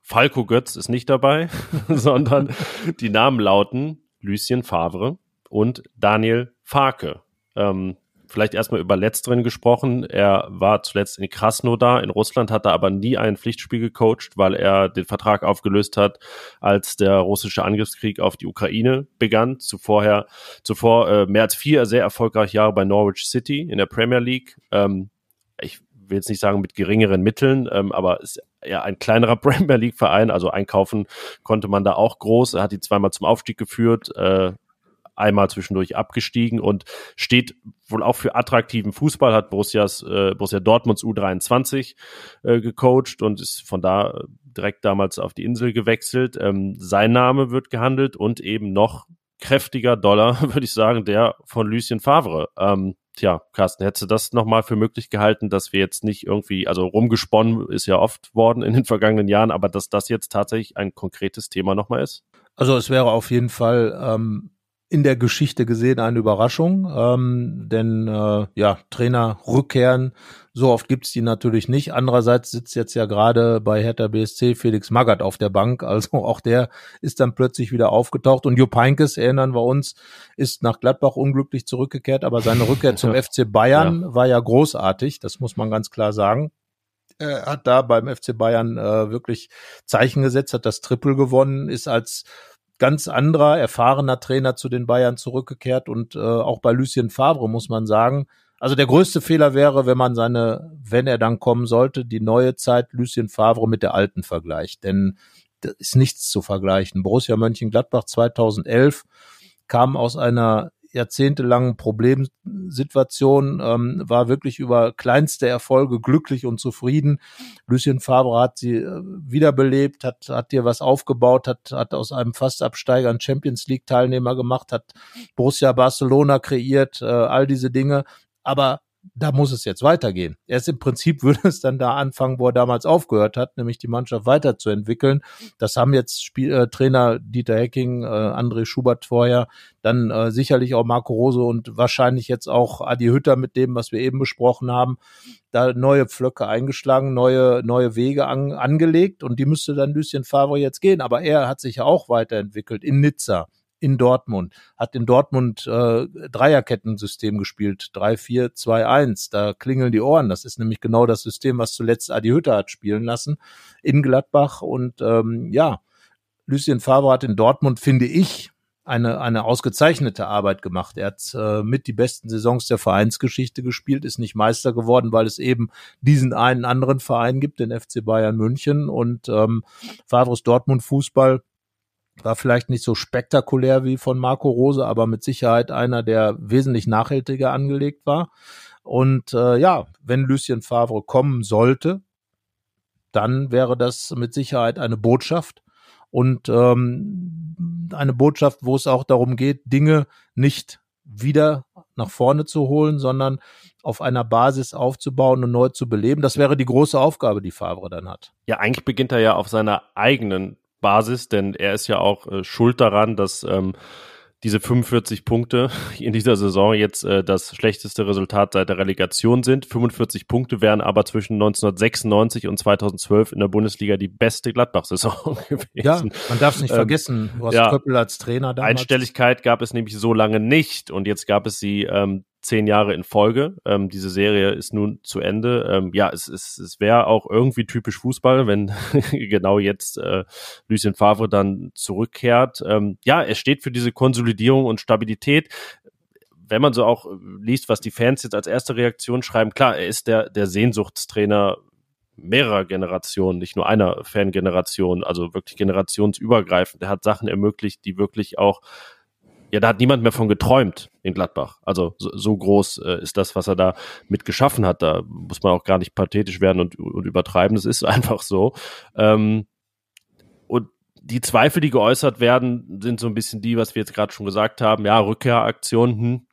Falco Götz ist nicht dabei, sondern die Namen lauten Lucien Favre, und Daniel Farke. Ähm, vielleicht erstmal über Letzteren gesprochen. Er war zuletzt in Krasnodar in Russland, hat er aber nie ein Pflichtspiel gecoacht, weil er den Vertrag aufgelöst hat, als der russische Angriffskrieg auf die Ukraine begann. Zuvorher, zuvor äh, mehr als vier sehr erfolgreiche Jahre bei Norwich City in der Premier League. Ähm, ich will jetzt nicht sagen mit geringeren Mitteln, ähm, aber ist ja ein kleinerer Premier League Verein, also einkaufen konnte man da auch groß. Er hat die zweimal zum Aufstieg geführt, äh, einmal zwischendurch abgestiegen und steht wohl auch für attraktiven Fußball, hat Borussias, äh, Borussia Dortmunds U23 äh, gecoacht und ist von da direkt damals auf die Insel gewechselt. Ähm, sein Name wird gehandelt und eben noch kräftiger Dollar, würde ich sagen, der von Lucien Favre. Ähm, tja, Carsten, hättest du das nochmal für möglich gehalten, dass wir jetzt nicht irgendwie, also rumgesponnen ist ja oft worden in den vergangenen Jahren, aber dass das jetzt tatsächlich ein konkretes Thema nochmal ist? Also es wäre auf jeden Fall ähm, in der Geschichte gesehen eine Überraschung, ähm, denn äh, ja, Trainer rückkehren, so oft gibt's die natürlich nicht. Andererseits sitzt jetzt ja gerade bei Hertha BSC Felix Magath auf der Bank, also auch der ist dann plötzlich wieder aufgetaucht und Jupp Heynckes, erinnern wir uns, ist nach Gladbach unglücklich zurückgekehrt, aber seine Rückkehr zum FC Bayern ja. war ja großartig, das muss man ganz klar sagen. Er hat da beim FC Bayern äh, wirklich Zeichen gesetzt, hat das Triple gewonnen, ist als ganz anderer, erfahrener Trainer zu den Bayern zurückgekehrt und äh, auch bei Lucien Favre muss man sagen, also der größte Fehler wäre, wenn man seine, wenn er dann kommen sollte, die neue Zeit Lucien Favre mit der alten vergleicht, denn da ist nichts zu vergleichen. Borussia Mönchengladbach 2011 kam aus einer jahrzehntelangen Problemsituation, ähm, war wirklich über kleinste Erfolge glücklich und zufrieden. Lucien Favre hat sie äh, wiederbelebt, hat, hat dir was aufgebaut, hat, hat aus einem Fastabsteiger einen Champions League Teilnehmer gemacht, hat Borussia Barcelona kreiert, äh, all diese Dinge. Aber da muss es jetzt weitergehen. Erst im Prinzip würde es dann da anfangen, wo er damals aufgehört hat, nämlich die Mannschaft weiterzuentwickeln. Das haben jetzt Spiel, äh, Trainer Dieter Hecking, äh, André Schubert vorher, dann äh, sicherlich auch Marco Rose und wahrscheinlich jetzt auch Adi Hütter mit dem, was wir eben besprochen haben, da neue Pflöcke eingeschlagen, neue, neue Wege an, angelegt und die müsste dann Lucien Favre jetzt gehen. Aber er hat sich ja auch weiterentwickelt in Nizza in Dortmund, hat in Dortmund äh, Dreierkettensystem gespielt, 3-4-2-1, da klingeln die Ohren. Das ist nämlich genau das System, was zuletzt Adi Hütter hat spielen lassen in Gladbach. Und ähm, ja, Lucien Favre hat in Dortmund, finde ich, eine, eine ausgezeichnete Arbeit gemacht. Er hat äh, mit die besten Saisons der Vereinsgeschichte gespielt, ist nicht Meister geworden, weil es eben diesen einen anderen Verein gibt, den FC Bayern München. Und ähm, Favres Dortmund Fußball war vielleicht nicht so spektakulär wie von Marco Rose, aber mit Sicherheit einer, der wesentlich nachhaltiger angelegt war. Und äh, ja, wenn Lucien Favre kommen sollte, dann wäre das mit Sicherheit eine Botschaft und ähm, eine Botschaft, wo es auch darum geht, Dinge nicht wieder nach vorne zu holen, sondern auf einer Basis aufzubauen und neu zu beleben. Das wäre die große Aufgabe, die Favre dann hat. Ja, eigentlich beginnt er ja auf seiner eigenen Basis, denn er ist ja auch äh, schuld daran, dass ähm, diese 45 Punkte in dieser Saison jetzt äh, das schlechteste Resultat seit der Relegation sind. 45 Punkte wären aber zwischen 1996 und 2012 in der Bundesliga die beste Gladbach-Saison gewesen. Ja, man darf es nicht ähm, vergessen. Du hast ja, Köppel als Trainer damals. Einstelligkeit gab es nämlich so lange nicht und jetzt gab es sie ähm, zehn Jahre in Folge. Ähm, diese Serie ist nun zu Ende. Ähm, ja, es, es, es wäre auch irgendwie typisch Fußball, wenn genau jetzt äh, Lucien Favre dann zurückkehrt. Ähm, ja, er steht für diese Konsolidierung und Stabilität. Wenn man so auch liest, was die Fans jetzt als erste Reaktion schreiben, klar, er ist der, der Sehnsuchtstrainer mehrerer Generationen, nicht nur einer Fangeneration, also wirklich generationsübergreifend. Er hat Sachen ermöglicht, die wirklich auch ja, da hat niemand mehr von geträumt in Gladbach. Also so, so groß äh, ist das, was er da mit geschaffen hat. Da muss man auch gar nicht pathetisch werden und, und übertreiben. Das ist einfach so. Ähm, und die Zweifel, die geäußert werden, sind so ein bisschen die, was wir jetzt gerade schon gesagt haben. Ja, Rückkehraktionen hm,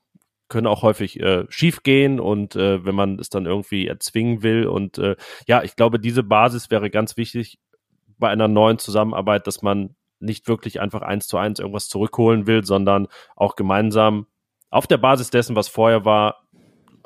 können auch häufig äh, schief gehen und äh, wenn man es dann irgendwie erzwingen will. Und äh, ja, ich glaube, diese Basis wäre ganz wichtig bei einer neuen Zusammenarbeit, dass man nicht wirklich einfach eins zu eins irgendwas zurückholen will, sondern auch gemeinsam auf der Basis dessen, was vorher war,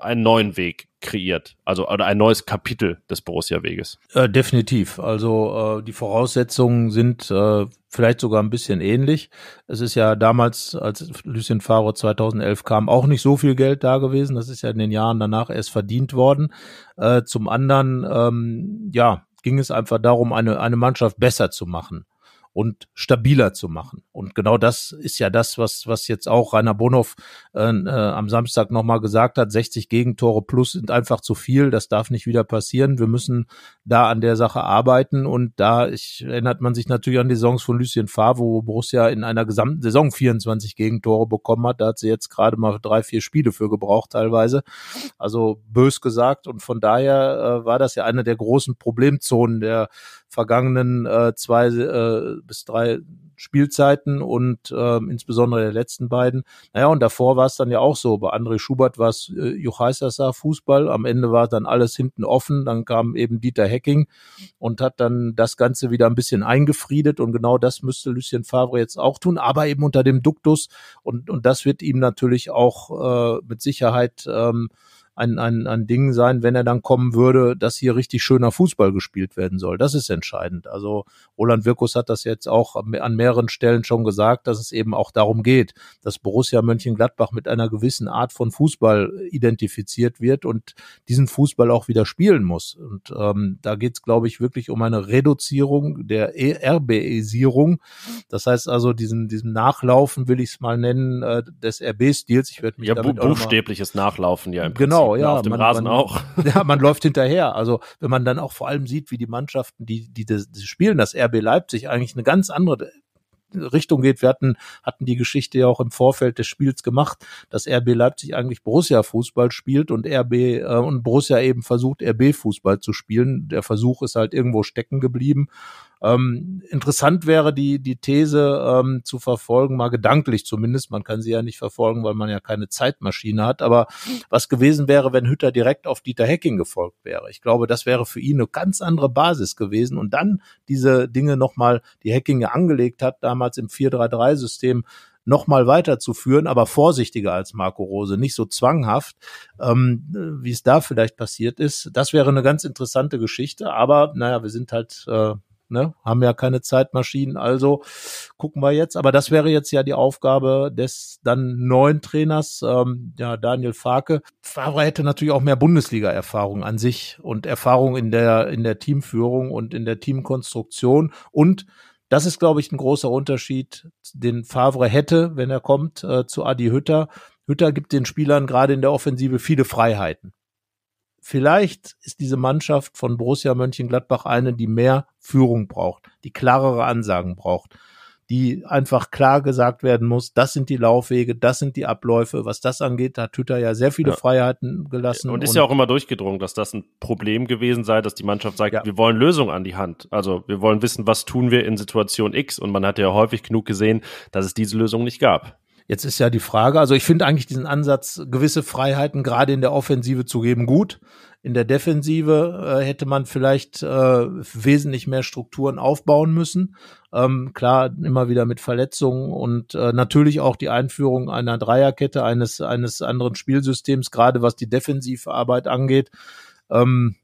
einen neuen Weg kreiert, also oder ein neues Kapitel des Borussia-Weges. Äh, definitiv. Also äh, die Voraussetzungen sind äh, vielleicht sogar ein bisschen ähnlich. Es ist ja damals, als Lucien Favre 2011 kam, auch nicht so viel Geld da gewesen. Das ist ja in den Jahren danach erst verdient worden. Äh, zum anderen, ähm, ja, ging es einfach darum, eine eine Mannschaft besser zu machen und stabiler zu machen. Und genau das ist ja das, was, was jetzt auch Rainer Bonhoff äh, äh, am Samstag nochmal gesagt hat. 60 Gegentore plus sind einfach zu viel. Das darf nicht wieder passieren. Wir müssen da an der Sache arbeiten. Und da ich, erinnert man sich natürlich an die Saisons von Lucien Favre, wo Borussia in einer gesamten Saison 24 Gegentore bekommen hat. Da hat sie jetzt gerade mal drei, vier Spiele für gebraucht teilweise. Also bös gesagt. Und von daher äh, war das ja eine der großen Problemzonen der vergangenen äh, zwei äh, bis drei Spielzeiten und äh, insbesondere der letzten beiden. Naja, und davor war es dann ja auch so. Bei André Schubert war es äh, Juchaisasa Fußball. Am Ende war dann alles hinten offen. Dann kam eben Dieter Hecking und hat dann das Ganze wieder ein bisschen eingefriedet. Und genau das müsste Lucien Favre jetzt auch tun, aber eben unter dem Duktus. Und, und das wird ihm natürlich auch äh, mit Sicherheit ähm, ein, ein, ein Ding sein, wenn er dann kommen würde, dass hier richtig schöner Fußball gespielt werden soll. Das ist entscheidend. Also Roland Wirkus hat das jetzt auch an mehreren Stellen schon gesagt, dass es eben auch darum geht, dass Borussia Mönchengladbach mit einer gewissen Art von Fußball identifiziert wird und diesen Fußball auch wieder spielen muss. Und ähm, da geht es, glaube ich, wirklich um eine Reduzierung der RBisierung. Das heißt also, diesen, diesen Nachlaufen will ich es mal nennen, äh, des RB-Stils. Ich werde mich ja, bu buchstäbliches Nachlaufen ja im Prinzip. Genau, ja. Auf dem man, Rasen man, auch. Ja, man läuft hinterher. Also wenn man dann auch vor allem sieht, wie die Mannschaften, die, die das, die spielen, das RB Leipzig eigentlich eine ganz andere Richtung geht. Wir hatten, hatten die Geschichte ja auch im Vorfeld des Spiels gemacht, dass RB Leipzig eigentlich Borussia Fußball spielt und RB äh, und Borussia eben versucht, RB Fußball zu spielen. Der Versuch ist halt irgendwo stecken geblieben. Ähm, interessant wäre die, die These ähm, zu verfolgen, mal gedanklich zumindest. Man kann sie ja nicht verfolgen, weil man ja keine Zeitmaschine hat. Aber was gewesen wäre, wenn Hütter direkt auf Dieter Hecking gefolgt wäre. Ich glaube, das wäre für ihn eine ganz andere Basis gewesen. Und dann diese Dinge nochmal, die Hecking ja angelegt hat, damals im 4-3-3-System, nochmal weiterzuführen, aber vorsichtiger als Marco Rose, nicht so zwanghaft, ähm, wie es da vielleicht passiert ist. Das wäre eine ganz interessante Geschichte, aber naja, wir sind halt äh, ne, haben ja keine Zeitmaschinen, also gucken wir jetzt. Aber das wäre jetzt ja die Aufgabe des dann neuen Trainers, ähm, ja, Daniel Farke. Favre hätte natürlich auch mehr Bundesliga-Erfahrung an sich und Erfahrung in der, in der Teamführung und in der Teamkonstruktion und das ist, glaube ich, ein großer Unterschied, den Favre hätte, wenn er kommt, äh, zu Adi Hütter. Hütter gibt den Spielern gerade in der Offensive viele Freiheiten. Vielleicht ist diese Mannschaft von Borussia Mönchengladbach eine, die mehr Führung braucht, die klarere Ansagen braucht, die einfach klar gesagt werden muss, das sind die Laufwege, das sind die Abläufe. Was das angeht, hat Hütter ja sehr viele ja. Freiheiten gelassen. Und ist und ja auch immer durchgedrungen, dass das ein Problem gewesen sei, dass die Mannschaft sagt, ja. wir wollen Lösungen an die Hand. Also wir wollen wissen, was tun wir in Situation X. Und man hat ja häufig genug gesehen, dass es diese Lösung nicht gab. Jetzt ist ja die Frage, also ich finde eigentlich diesen Ansatz, gewisse Freiheiten gerade in der Offensive zu geben, gut. In der Defensive äh, hätte man vielleicht äh, wesentlich mehr Strukturen aufbauen müssen. Ähm, klar, immer wieder mit Verletzungen und äh, natürlich auch die Einführung einer Dreierkette, eines, eines anderen Spielsystems, gerade was die Defensivarbeit angeht. Ähm,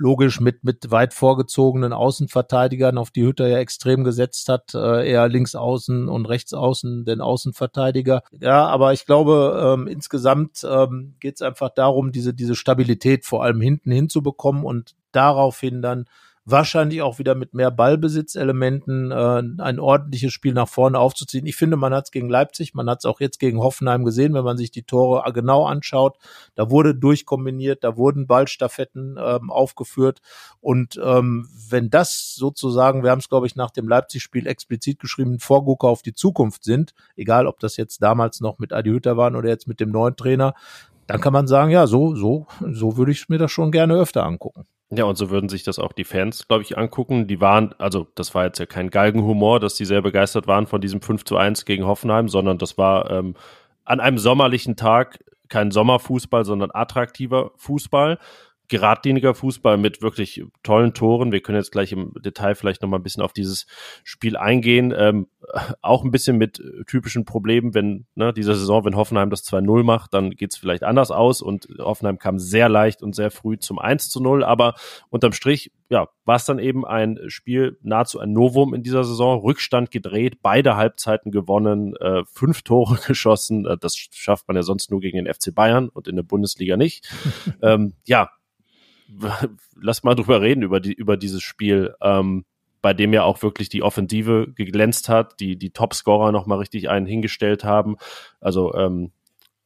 logisch mit, mit weit vorgezogenen Außenverteidigern, auf die Hütter ja extrem gesetzt hat, äh, eher links außen und rechts außen den Außenverteidiger. Ja, aber ich glaube, ähm, insgesamt ähm, geht es einfach darum, diese, diese Stabilität vor allem hinten hinzubekommen und daraufhin dann wahrscheinlich auch wieder mit mehr Ballbesitzelementen äh, ein ordentliches Spiel nach vorne aufzuziehen. Ich finde, man hat es gegen Leipzig, man hat es auch jetzt gegen Hoffenheim gesehen, wenn man sich die Tore genau anschaut. Da wurde durchkombiniert, da wurden Ballstaffetten ähm, aufgeführt. Und ähm, wenn das sozusagen, wir haben es, glaube ich, nach dem Leipzig-Spiel explizit geschrieben, Vorgucker auf die Zukunft sind, egal ob das jetzt damals noch mit Adi Hütter waren oder jetzt mit dem neuen Trainer, dann kann man sagen, ja, so, so, so würde ich mir das schon gerne öfter angucken. Ja, und so würden sich das auch die Fans, glaube ich, angucken. Die waren, also das war jetzt ja kein Galgenhumor, dass die sehr begeistert waren von diesem 5 zu 1 gegen Hoffenheim, sondern das war ähm, an einem sommerlichen Tag kein Sommerfußball, sondern attraktiver Fußball geradliniger Fußball mit wirklich tollen Toren. Wir können jetzt gleich im Detail vielleicht noch mal ein bisschen auf dieses Spiel eingehen. Ähm, auch ein bisschen mit typischen Problemen, wenn ne, dieser Saison, wenn Hoffenheim das 2-0 macht, dann geht's vielleicht anders aus und Hoffenheim kam sehr leicht und sehr früh zum 1 zu 0, aber unterm Strich, ja, war es dann eben ein Spiel, nahezu ein Novum in dieser Saison, Rückstand gedreht, beide Halbzeiten gewonnen, äh, fünf Tore geschossen, äh, das schafft man ja sonst nur gegen den FC Bayern und in der Bundesliga nicht. ähm, ja, lass mal drüber reden, über, die, über dieses Spiel, ähm, bei dem ja auch wirklich die Offensive geglänzt hat, die, die Topscorer nochmal richtig einen hingestellt haben. Also ähm,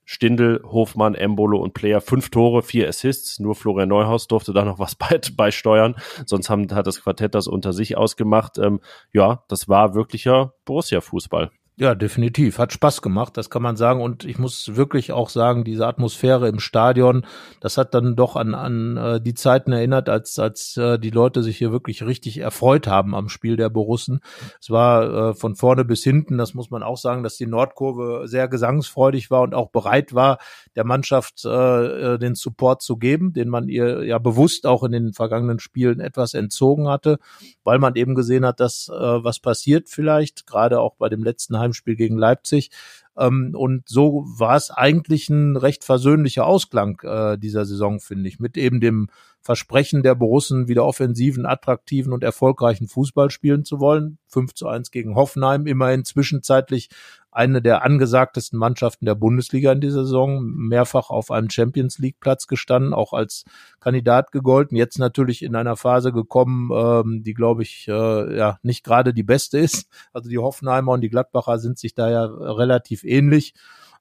Stindel, Hofmann, Embolo und Player fünf Tore, vier Assists. Nur Florian Neuhaus durfte da noch was bei, beisteuern. Sonst haben, hat das Quartett das unter sich ausgemacht. Ähm, ja, das war wirklicher Borussia-Fußball. Ja, definitiv. Hat Spaß gemacht, das kann man sagen. Und ich muss wirklich auch sagen, diese Atmosphäre im Stadion, das hat dann doch an, an äh, die Zeiten erinnert, als, als äh, die Leute sich hier wirklich richtig erfreut haben am Spiel der Borussen. Es war äh, von vorne bis hinten, das muss man auch sagen, dass die Nordkurve sehr gesangsfreudig war und auch bereit war, der Mannschaft äh, äh den Support zu geben, den man ihr ja bewusst auch in den vergangenen Spielen etwas entzogen hatte, weil man eben gesehen hat, dass äh, was passiert vielleicht, gerade auch bei dem letzten Heimspiel gegen Leipzig. Ähm, und so war es eigentlich ein recht versöhnlicher Ausklang äh, dieser Saison, finde ich, mit eben dem Versprechen der Borussen, wieder offensiven, attraktiven und erfolgreichen Fußball spielen zu wollen. 5 zu 1 gegen Hoffenheim, immerhin zwischenzeitlich eine der angesagtesten Mannschaften der Bundesliga in dieser Saison, mehrfach auf einem Champions League Platz gestanden, auch als Kandidat gegolten. Jetzt natürlich in einer Phase gekommen, ähm, die glaube ich äh, ja nicht gerade die beste ist. Also die Hoffenheimer und die Gladbacher sind sich da ja relativ ähnlich.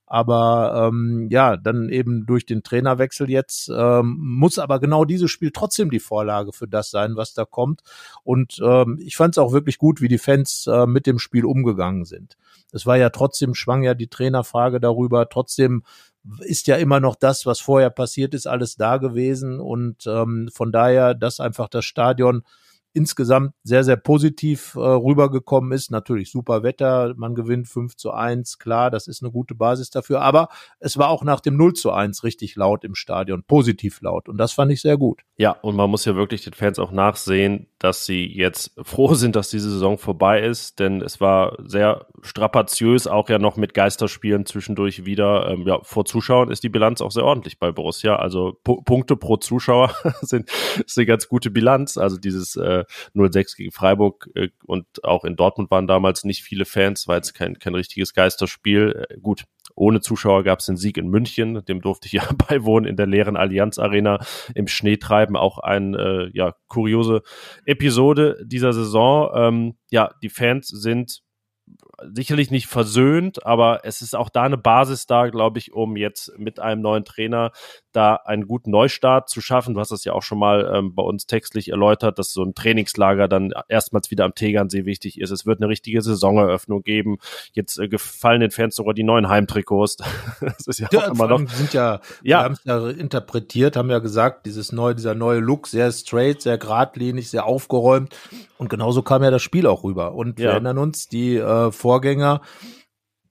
Aber ähm, ja, dann eben durch den Trainerwechsel jetzt ähm, muss aber genau dieses Spiel trotzdem die Vorlage für das sein, was da kommt. Und ähm, ich fand es auch wirklich gut, wie die Fans äh, mit dem Spiel umgegangen sind. Es war ja trotzdem, schwang ja die Trainerfrage darüber, trotzdem ist ja immer noch das, was vorher passiert ist, alles da gewesen. Und ähm, von daher, dass einfach das Stadion insgesamt sehr, sehr positiv äh, rübergekommen ist. Natürlich super Wetter, man gewinnt 5 zu 1, klar, das ist eine gute Basis dafür, aber es war auch nach dem 0 zu 1 richtig laut im Stadion, positiv laut und das fand ich sehr gut. Ja, und man muss ja wirklich den Fans auch nachsehen, dass sie jetzt froh sind, dass diese Saison vorbei ist, denn es war sehr strapaziös, auch ja noch mit Geisterspielen zwischendurch wieder. Ähm, ja, vor Zuschauern ist die Bilanz auch sehr ordentlich bei Borussia. Also P Punkte pro Zuschauer sind ist eine ganz gute Bilanz. Also dieses äh, 0-6 gegen Freiburg äh, und auch in Dortmund waren damals nicht viele Fans, war jetzt kein, kein richtiges Geisterspiel. Äh, gut, ohne Zuschauer gab es den Sieg in München, dem durfte ich ja beiwohnen in der leeren Allianz Arena im Schneetreiben. Auch eine äh, ja, kuriose Episode dieser Saison. Ähm, ja, die Fans sind sicherlich nicht versöhnt, aber es ist auch da eine Basis da, glaube ich, um jetzt mit einem neuen Trainer da einen guten Neustart zu schaffen. Du hast das ja auch schon mal ähm, bei uns textlich erläutert, dass so ein Trainingslager dann erstmals wieder am Tegernsee wichtig ist. Es wird eine richtige Saisoneröffnung geben. Jetzt äh, gefallen den Fans sogar die neuen Heimtrikots. das ist ja, ja auch immer noch. Sind ja, ja. wir haben es ja interpretiert, haben ja gesagt, dieses neue, dieser neue Look, sehr straight, sehr geradlinig, sehr aufgeräumt. Und genauso kam ja das Spiel auch rüber. Und wir ja. erinnern uns, die äh, Vorgänger,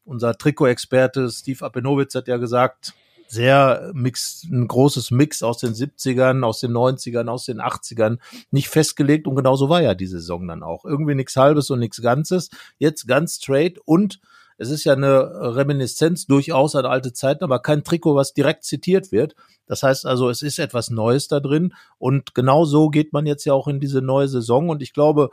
unser Trikot-Experte Steve Apenowitz hat ja gesagt, sehr mix, ein großes Mix aus den 70ern, aus den 90ern, aus den 80ern nicht festgelegt und genauso war ja die Saison dann auch. Irgendwie nichts Halbes und nichts Ganzes. Jetzt ganz straight und es ist ja eine Reminiszenz durchaus an alte Zeiten, aber kein Trikot, was direkt zitiert wird. Das heißt also, es ist etwas Neues da drin und genau so geht man jetzt ja auch in diese neue Saison und ich glaube,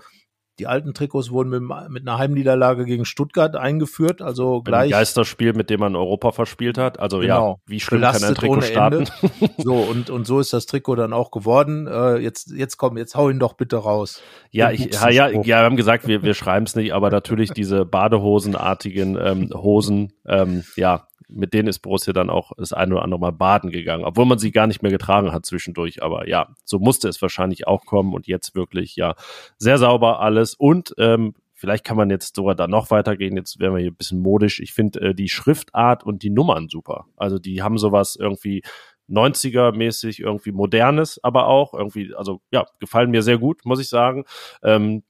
die alten Trikots wurden mit, mit einer Heimniederlage gegen Stuttgart eingeführt, also gleich. Ein Geisterspiel, mit dem man Europa verspielt hat. Also genau, ja, wie schlimm kann ein Trikot starten? so, und, und so ist das Trikot dann auch geworden. Äh, jetzt, jetzt komm, jetzt hau ihn doch bitte raus. Ja, ich, ja, ja, ja, wir haben gesagt, wir, wir schreiben es nicht, aber natürlich diese Badehosenartigen ähm, Hosen, ähm, ja, mit denen ist Borussia dann auch das eine oder andere Mal baden gegangen, obwohl man sie gar nicht mehr getragen hat zwischendurch. Aber ja, so musste es wahrscheinlich auch kommen und jetzt wirklich ja sehr sauber alles und ähm, Vielleicht kann man jetzt sogar da noch weitergehen. Jetzt werden wir hier ein bisschen modisch. Ich finde äh, die Schriftart und die Nummern super. Also die haben sowas irgendwie 90er-mäßig, irgendwie modernes, aber auch irgendwie, also ja, gefallen mir sehr gut, muss ich sagen. Ähm,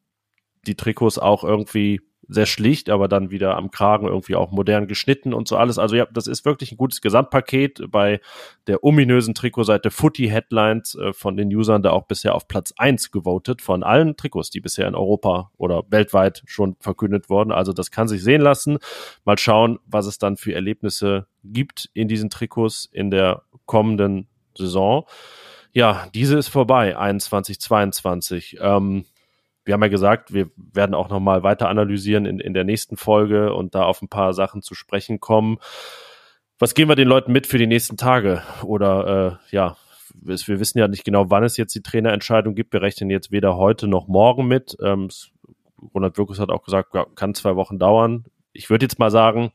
die Trikots auch irgendwie sehr schlicht, aber dann wieder am Kragen irgendwie auch modern geschnitten und so alles. Also ja, das ist wirklich ein gutes Gesamtpaket bei der ominösen Trikotseite Footy Headlines äh, von den Usern, da auch bisher auf Platz eins gewotet von allen Trikots, die bisher in Europa oder weltweit schon verkündet wurden. Also das kann sich sehen lassen. Mal schauen, was es dann für Erlebnisse gibt in diesen Trikots in der kommenden Saison. Ja, diese ist vorbei, 21, 22. Ähm, wir haben ja gesagt, wir werden auch nochmal weiter analysieren in, in der nächsten Folge und da auf ein paar Sachen zu sprechen kommen. Was geben wir den Leuten mit für die nächsten Tage? Oder äh, ja, wir wissen ja nicht genau, wann es jetzt die Trainerentscheidung gibt. Wir rechnen jetzt weder heute noch morgen mit. Ähm, Ronald Wirkus hat auch gesagt, ja, kann zwei Wochen dauern. Ich würde jetzt mal sagen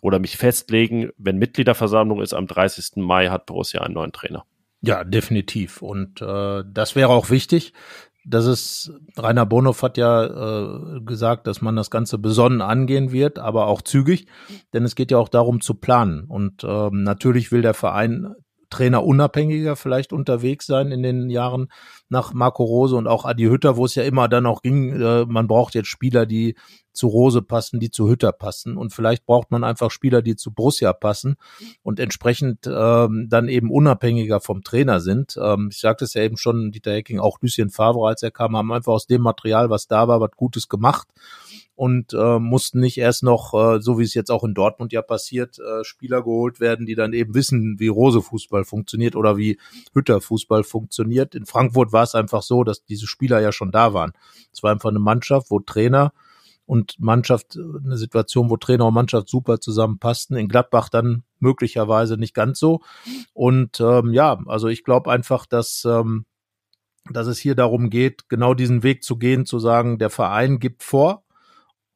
oder mich festlegen, wenn Mitgliederversammlung ist, am 30. Mai hat Borussia einen neuen Trainer. Ja, definitiv. Und äh, das wäre auch wichtig, das ist, Rainer Bonhoff hat ja äh, gesagt, dass man das Ganze besonnen angehen wird, aber auch zügig, denn es geht ja auch darum zu planen. Und ähm, natürlich will der Verein Trainer unabhängiger vielleicht unterwegs sein in den Jahren nach Marco Rose und auch Adi Hütter, wo es ja immer dann auch ging, äh, man braucht jetzt Spieler, die zu Rose passen, die zu Hütter passen und vielleicht braucht man einfach Spieler, die zu Borussia passen und entsprechend ähm, dann eben unabhängiger vom Trainer sind. Ähm, ich sagte es ja eben schon, Dieter Hecking, auch Lucien Favre, als er kam, haben einfach aus dem Material, was da war, was Gutes gemacht und äh, mussten nicht erst noch, äh, so wie es jetzt auch in Dortmund ja passiert, äh, Spieler geholt werden, die dann eben wissen, wie Rose Fußball funktioniert oder wie Hütter Fußball funktioniert. In Frankfurt war es einfach so, dass diese Spieler ja schon da waren. Es war einfach eine Mannschaft, wo Trainer und Mannschaft, eine Situation, wo Trainer und Mannschaft super zusammenpassten. In Gladbach dann möglicherweise nicht ganz so. Und ähm, ja, also ich glaube einfach, dass ähm, dass es hier darum geht, genau diesen Weg zu gehen, zu sagen, der Verein gibt vor,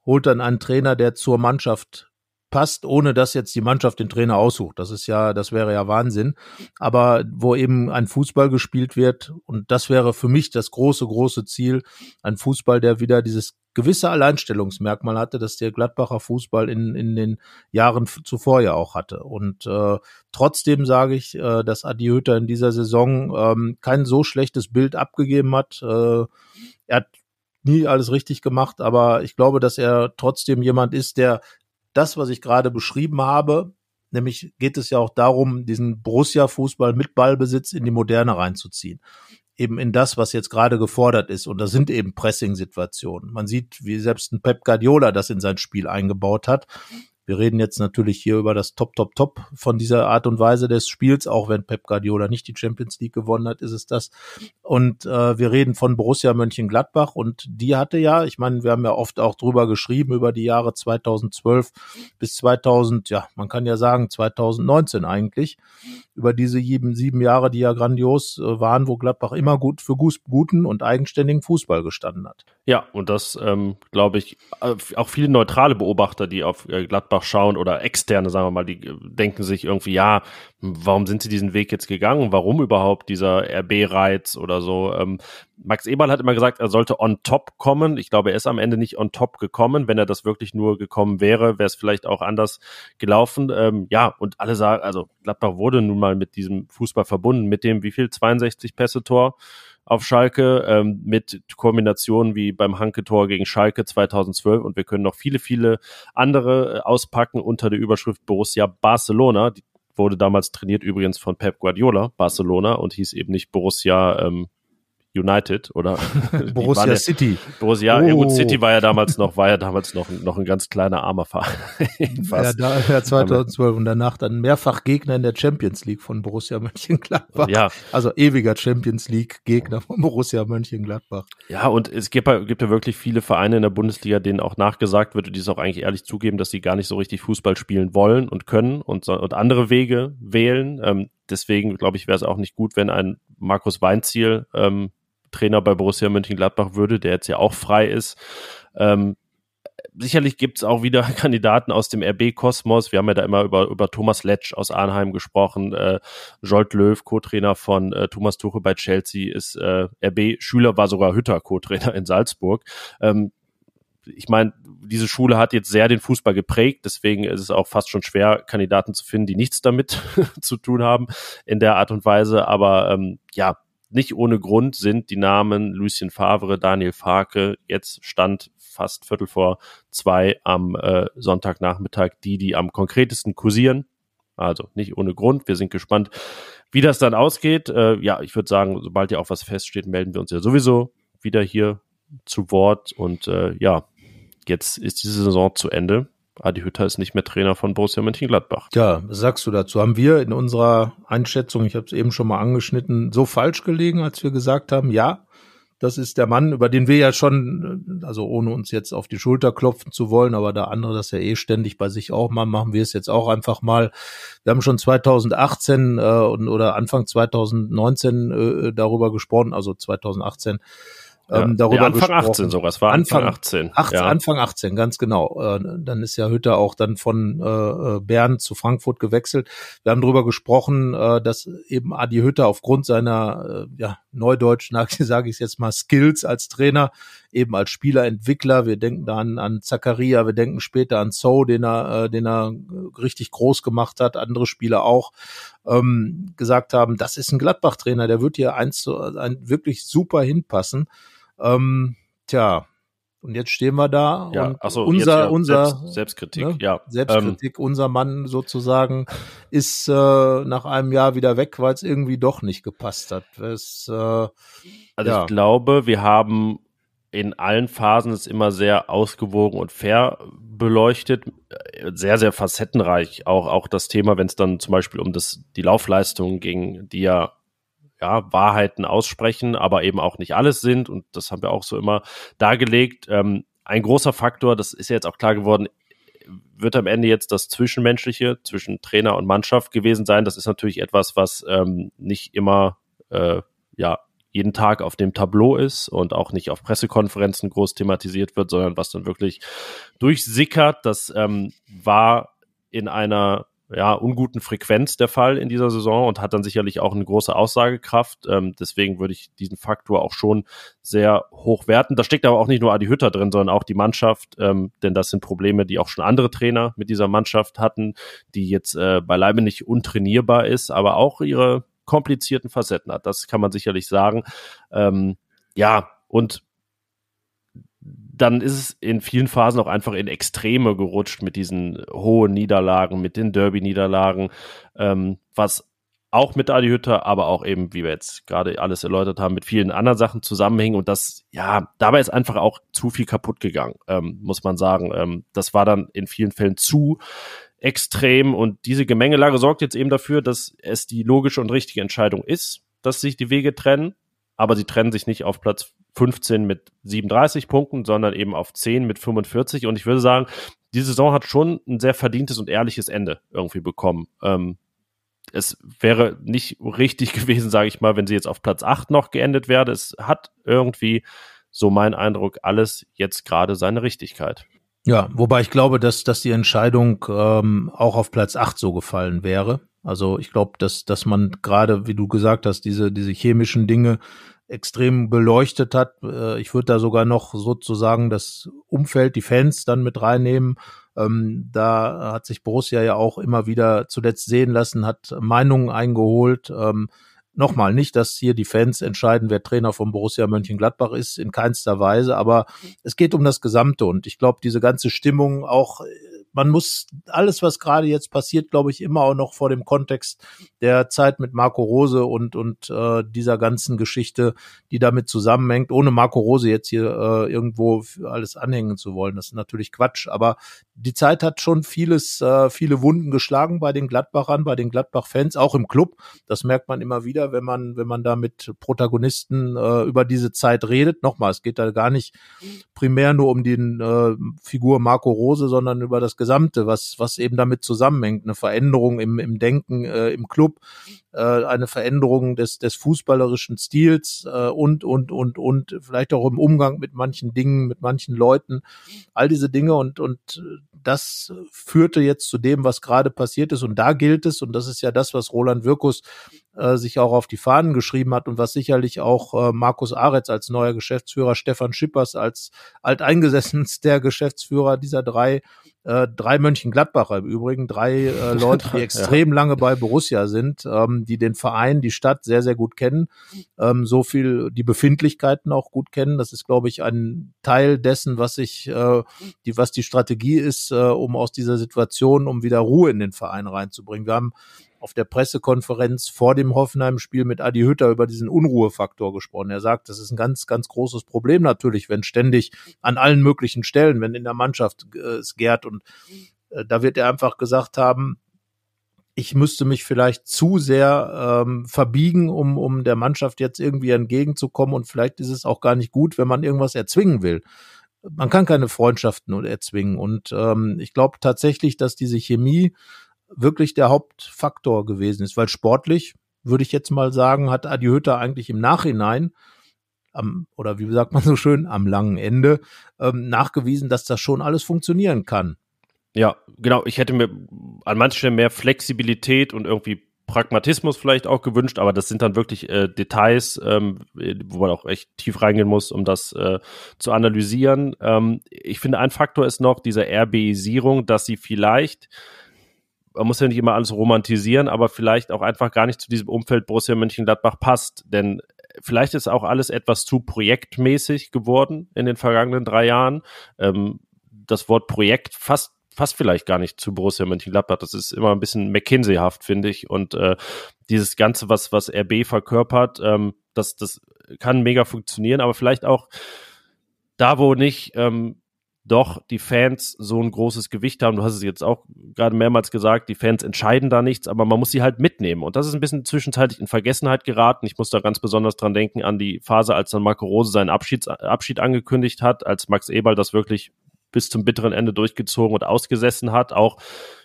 holt dann einen Trainer, der zur Mannschaft passt, ohne dass jetzt die Mannschaft den Trainer aussucht. Das ist ja, das wäre ja Wahnsinn. Aber wo eben ein Fußball gespielt wird, und das wäre für mich das große, große Ziel, ein Fußball, der wieder dieses gewisse Alleinstellungsmerkmal hatte, das der Gladbacher Fußball in, in den Jahren zuvor ja auch hatte. Und äh, trotzdem sage ich, äh, dass Adi Hütter in dieser Saison ähm, kein so schlechtes Bild abgegeben hat. Äh, er hat nie alles richtig gemacht, aber ich glaube, dass er trotzdem jemand ist, der das, was ich gerade beschrieben habe, nämlich geht es ja auch darum, diesen Borussia-Fußball mit Ballbesitz in die Moderne reinzuziehen. Eben in das, was jetzt gerade gefordert ist. Und das sind eben Pressing-Situationen. Man sieht, wie selbst ein Pep Guardiola das in sein Spiel eingebaut hat. Wir reden jetzt natürlich hier über das Top, Top, Top von dieser Art und Weise des Spiels. Auch wenn Pep Guardiola nicht die Champions League gewonnen hat, ist es das. Und äh, wir reden von Borussia Mönchengladbach und die hatte ja, ich meine, wir haben ja oft auch drüber geschrieben über die Jahre 2012 bis 2000, ja, man kann ja sagen 2019 eigentlich, über diese sieben, sieben Jahre, die ja grandios äh, waren, wo Gladbach immer gut für guten und eigenständigen Fußball gestanden hat. Ja, und das ähm, glaube ich, äh, auch viele neutrale Beobachter, die auf äh, Gladbach schauen oder externe, sagen wir mal, die äh, denken sich irgendwie, ja, warum sind sie diesen Weg jetzt gegangen? Warum überhaupt dieser RB-Reiz oder so? Ähm, Max Eberl hat immer gesagt, er sollte on top kommen. Ich glaube, er ist am Ende nicht on top gekommen. Wenn er das wirklich nur gekommen wäre, wäre es vielleicht auch anders gelaufen. Ähm, ja, und alle sagen, also Gladbach wurde nun mal mit diesem Fußball verbunden, mit dem, wie viel? 62 Pässe-Tor auf Schalke ähm, mit Kombinationen wie beim Hanke-Tor gegen Schalke 2012 und wir können noch viele, viele andere äh, auspacken unter der Überschrift Borussia Barcelona. Die wurde damals trainiert übrigens von Pep Guardiola, Barcelona und hieß eben nicht Borussia ähm, United oder Borussia ja, City. Borussia, oh. ja gut, City war ja damals noch, war ja damals noch, noch ein ganz kleiner armer Verein. ja, da, ja, 2012 und danach dann mehrfach Gegner in der Champions League von Borussia Mönchengladbach. Ja. Also ewiger Champions League Gegner von Borussia Mönchengladbach. Ja, und es gibt, gibt ja wirklich viele Vereine in der Bundesliga, denen auch nachgesagt wird, die es auch eigentlich ehrlich zugeben, dass sie gar nicht so richtig Fußball spielen wollen und können und, und andere Wege wählen. Ähm, deswegen glaube ich, wäre es auch nicht gut, wenn ein Markus Weinziel ähm, Trainer bei Borussia Mönchengladbach würde, der jetzt ja auch frei ist. Ähm, sicherlich gibt es auch wieder Kandidaten aus dem RB-Kosmos. Wir haben ja da immer über, über Thomas Letsch aus Arnheim gesprochen. Äh, Jolt Löw, Co-Trainer von äh, Thomas Tuchel bei Chelsea, ist äh, RB-Schüler, war sogar Hütter Co-Trainer in Salzburg. Ähm, ich meine, diese Schule hat jetzt sehr den Fußball geprägt, deswegen ist es auch fast schon schwer, Kandidaten zu finden, die nichts damit zu tun haben in der Art und Weise. Aber ähm, ja, nicht ohne Grund sind die Namen Lucien Favre, Daniel Farke jetzt stand fast Viertel vor zwei am äh, Sonntagnachmittag die, die am konkretesten kursieren. Also nicht ohne Grund. Wir sind gespannt, wie das dann ausgeht. Äh, ja, ich würde sagen, sobald ja auch was feststeht, melden wir uns ja sowieso wieder hier zu Wort. Und äh, ja, jetzt ist diese Saison zu Ende. Adi Hütter ist nicht mehr Trainer von Borussia Mönchengladbach. Ja, was sagst du dazu? Haben wir in unserer Einschätzung, ich habe es eben schon mal angeschnitten, so falsch gelegen, als wir gesagt haben, ja, das ist der Mann, über den wir ja schon, also ohne uns jetzt auf die Schulter klopfen zu wollen, aber da andere das ja eh ständig bei sich auch mal machen, wir es jetzt auch einfach mal. Wir haben schon 2018 äh, oder Anfang 2019 äh, darüber gesprochen, also 2018 ähm, darüber ja, Anfang gesprochen. 18 sogar, es war Anfang, Anfang 18. 18 ja. Anfang 18, ganz genau. Äh, dann ist ja Hütter auch dann von äh, Bern zu Frankfurt gewechselt. Wir haben darüber gesprochen, äh, dass eben Adi Hütter aufgrund seiner, äh, ja, neudeutsch, sage ich jetzt mal, Skills als Trainer, eben als Spielerentwickler, wir denken da an, an Zakaria, wir denken später an So, den er, äh, den er richtig groß gemacht hat, andere Spieler auch, ähm, gesagt haben, das ist ein Gladbach-Trainer, der wird hier eins zu, ein, wirklich super hinpassen. Ähm, tja, und jetzt stehen wir da ja, und so, unser, ja, unser Selbst, Selbstkritik, ne? ja. Selbstkritik, ähm, unser Mann sozusagen ist äh, nach einem Jahr wieder weg, weil es irgendwie doch nicht gepasst hat. Es, äh, also ja. ich glaube, wir haben in allen Phasen es immer sehr ausgewogen und fair beleuchtet, sehr, sehr facettenreich. Auch, auch das Thema, wenn es dann zum Beispiel um das, die Laufleistung ging, die ja ja, Wahrheiten aussprechen, aber eben auch nicht alles sind. Und das haben wir auch so immer dargelegt. Ähm, ein großer Faktor, das ist ja jetzt auch klar geworden, wird am Ende jetzt das Zwischenmenschliche zwischen Trainer und Mannschaft gewesen sein. Das ist natürlich etwas, was ähm, nicht immer äh, ja jeden Tag auf dem Tableau ist und auch nicht auf Pressekonferenzen groß thematisiert wird, sondern was dann wirklich durchsickert. Das ähm, war in einer ja, unguten Frequenz der Fall in dieser Saison und hat dann sicherlich auch eine große Aussagekraft. Ähm, deswegen würde ich diesen Faktor auch schon sehr hoch werten. Da steckt aber auch nicht nur Adi Hütter drin, sondern auch die Mannschaft, ähm, denn das sind Probleme, die auch schon andere Trainer mit dieser Mannschaft hatten, die jetzt äh, beileibe nicht untrainierbar ist, aber auch ihre komplizierten Facetten hat. Das kann man sicherlich sagen. Ähm, ja, und dann ist es in vielen Phasen auch einfach in Extreme gerutscht mit diesen hohen Niederlagen, mit den Derby-Niederlagen, ähm, was auch mit Adi Hütter, aber auch eben, wie wir jetzt gerade alles erläutert haben, mit vielen anderen Sachen zusammenhängen und das, ja, dabei ist einfach auch zu viel kaputt gegangen, ähm, muss man sagen. Ähm, das war dann in vielen Fällen zu extrem und diese Gemengelage sorgt jetzt eben dafür, dass es die logische und richtige Entscheidung ist, dass sich die Wege trennen, aber sie trennen sich nicht auf Platz 15 mit 37 Punkten, sondern eben auf 10 mit 45. Und ich würde sagen, die Saison hat schon ein sehr verdientes und ehrliches Ende irgendwie bekommen. Ähm, es wäre nicht richtig gewesen, sage ich mal, wenn sie jetzt auf Platz 8 noch geendet wäre. Es hat irgendwie, so mein Eindruck, alles jetzt gerade seine Richtigkeit. Ja, wobei ich glaube, dass, dass die Entscheidung ähm, auch auf Platz 8 so gefallen wäre. Also ich glaube, dass, dass man gerade, wie du gesagt hast, diese, diese chemischen Dinge extrem beleuchtet hat. Äh, ich würde da sogar noch sozusagen das Umfeld, die Fans dann mit reinnehmen. Ähm, da hat sich Borussia ja auch immer wieder zuletzt sehen lassen, hat Meinungen eingeholt. Ähm, Nochmal, nicht, dass hier die Fans entscheiden, wer Trainer von Borussia Mönchengladbach ist, in keinster Weise, aber es geht um das Gesamte und ich glaube, diese ganze Stimmung auch man muss alles, was gerade jetzt passiert, glaube ich, immer auch noch vor dem Kontext der Zeit mit Marco Rose und, und äh, dieser ganzen Geschichte, die damit zusammenhängt, ohne Marco Rose jetzt hier äh, irgendwo alles anhängen zu wollen. Das ist natürlich Quatsch, aber die Zeit hat schon vieles, äh, viele Wunden geschlagen bei den Gladbachern, bei den Gladbach-Fans, auch im Club. Das merkt man immer wieder, wenn man, wenn man da mit Protagonisten äh, über diese Zeit redet. Nochmal, es geht da gar nicht primär nur um die äh, Figur Marco Rose, sondern über das Gesamte, was, was eben damit zusammenhängt. Eine Veränderung im, im Denken äh, im Club, äh, eine Veränderung des, des fußballerischen Stils äh, und, und, und, und vielleicht auch im Umgang mit manchen Dingen, mit manchen Leuten. All diese Dinge und, und das führte jetzt zu dem, was gerade passiert ist. Und da gilt es, und das ist ja das, was Roland Wirkus äh, sich auch auf die Fahnen geschrieben hat und was sicherlich auch äh, Markus Aretz als neuer Geschäftsführer, Stefan Schippers als alteingesessenster Geschäftsführer dieser drei äh, drei Mönchengladbacher im Übrigen, drei äh, Leute, die extrem ja. lange bei Borussia sind, ähm, die den Verein, die Stadt sehr, sehr gut kennen, ähm, so viel die Befindlichkeiten auch gut kennen. Das ist, glaube ich, ein Teil dessen, was ich, äh, die, was die Strategie ist, äh, um aus dieser Situation, um wieder Ruhe in den Verein reinzubringen. Wir haben auf der Pressekonferenz vor dem Hoffenheim-Spiel mit Adi Hütter über diesen Unruhefaktor gesprochen. Er sagt, das ist ein ganz, ganz großes Problem natürlich, wenn ständig an allen möglichen Stellen, wenn in der Mannschaft äh, es gärt und äh, da wird er einfach gesagt haben, ich müsste mich vielleicht zu sehr ähm, verbiegen, um, um der Mannschaft jetzt irgendwie entgegenzukommen und vielleicht ist es auch gar nicht gut, wenn man irgendwas erzwingen will. Man kann keine Freundschaften erzwingen und ähm, ich glaube tatsächlich, dass diese Chemie wirklich der Hauptfaktor gewesen ist, weil sportlich, würde ich jetzt mal sagen, hat Adi Hütter eigentlich im Nachhinein am, oder wie sagt man so schön, am langen Ende ähm, nachgewiesen, dass das schon alles funktionieren kann. Ja, genau. Ich hätte mir an manchen Stellen mehr Flexibilität und irgendwie Pragmatismus vielleicht auch gewünscht, aber das sind dann wirklich äh, Details, ähm, wo man auch echt tief reingehen muss, um das äh, zu analysieren. Ähm, ich finde, ein Faktor ist noch diese RBisierung, dass sie vielleicht man muss ja nicht immer alles romantisieren, aber vielleicht auch einfach gar nicht zu diesem Umfeld Borussia Mönchengladbach passt. Denn vielleicht ist auch alles etwas zu projektmäßig geworden in den vergangenen drei Jahren. Ähm, das Wort Projekt fast fast vielleicht gar nicht zu Borussia Mönchengladbach. Das ist immer ein bisschen McKinsey-haft, finde ich. Und äh, dieses Ganze, was, was RB verkörpert, ähm, das, das kann mega funktionieren, aber vielleicht auch da, wo nicht ähm, doch die Fans so ein großes Gewicht haben. Du hast es jetzt auch gerade mehrmals gesagt, die Fans entscheiden da nichts, aber man muss sie halt mitnehmen. Und das ist ein bisschen zwischenzeitlich in Vergessenheit geraten. Ich muss da ganz besonders dran denken an die Phase, als dann Marco Rose seinen Abschieds Abschied angekündigt hat, als Max Eberl das wirklich bis zum bitteren Ende durchgezogen und ausgesessen hat, auch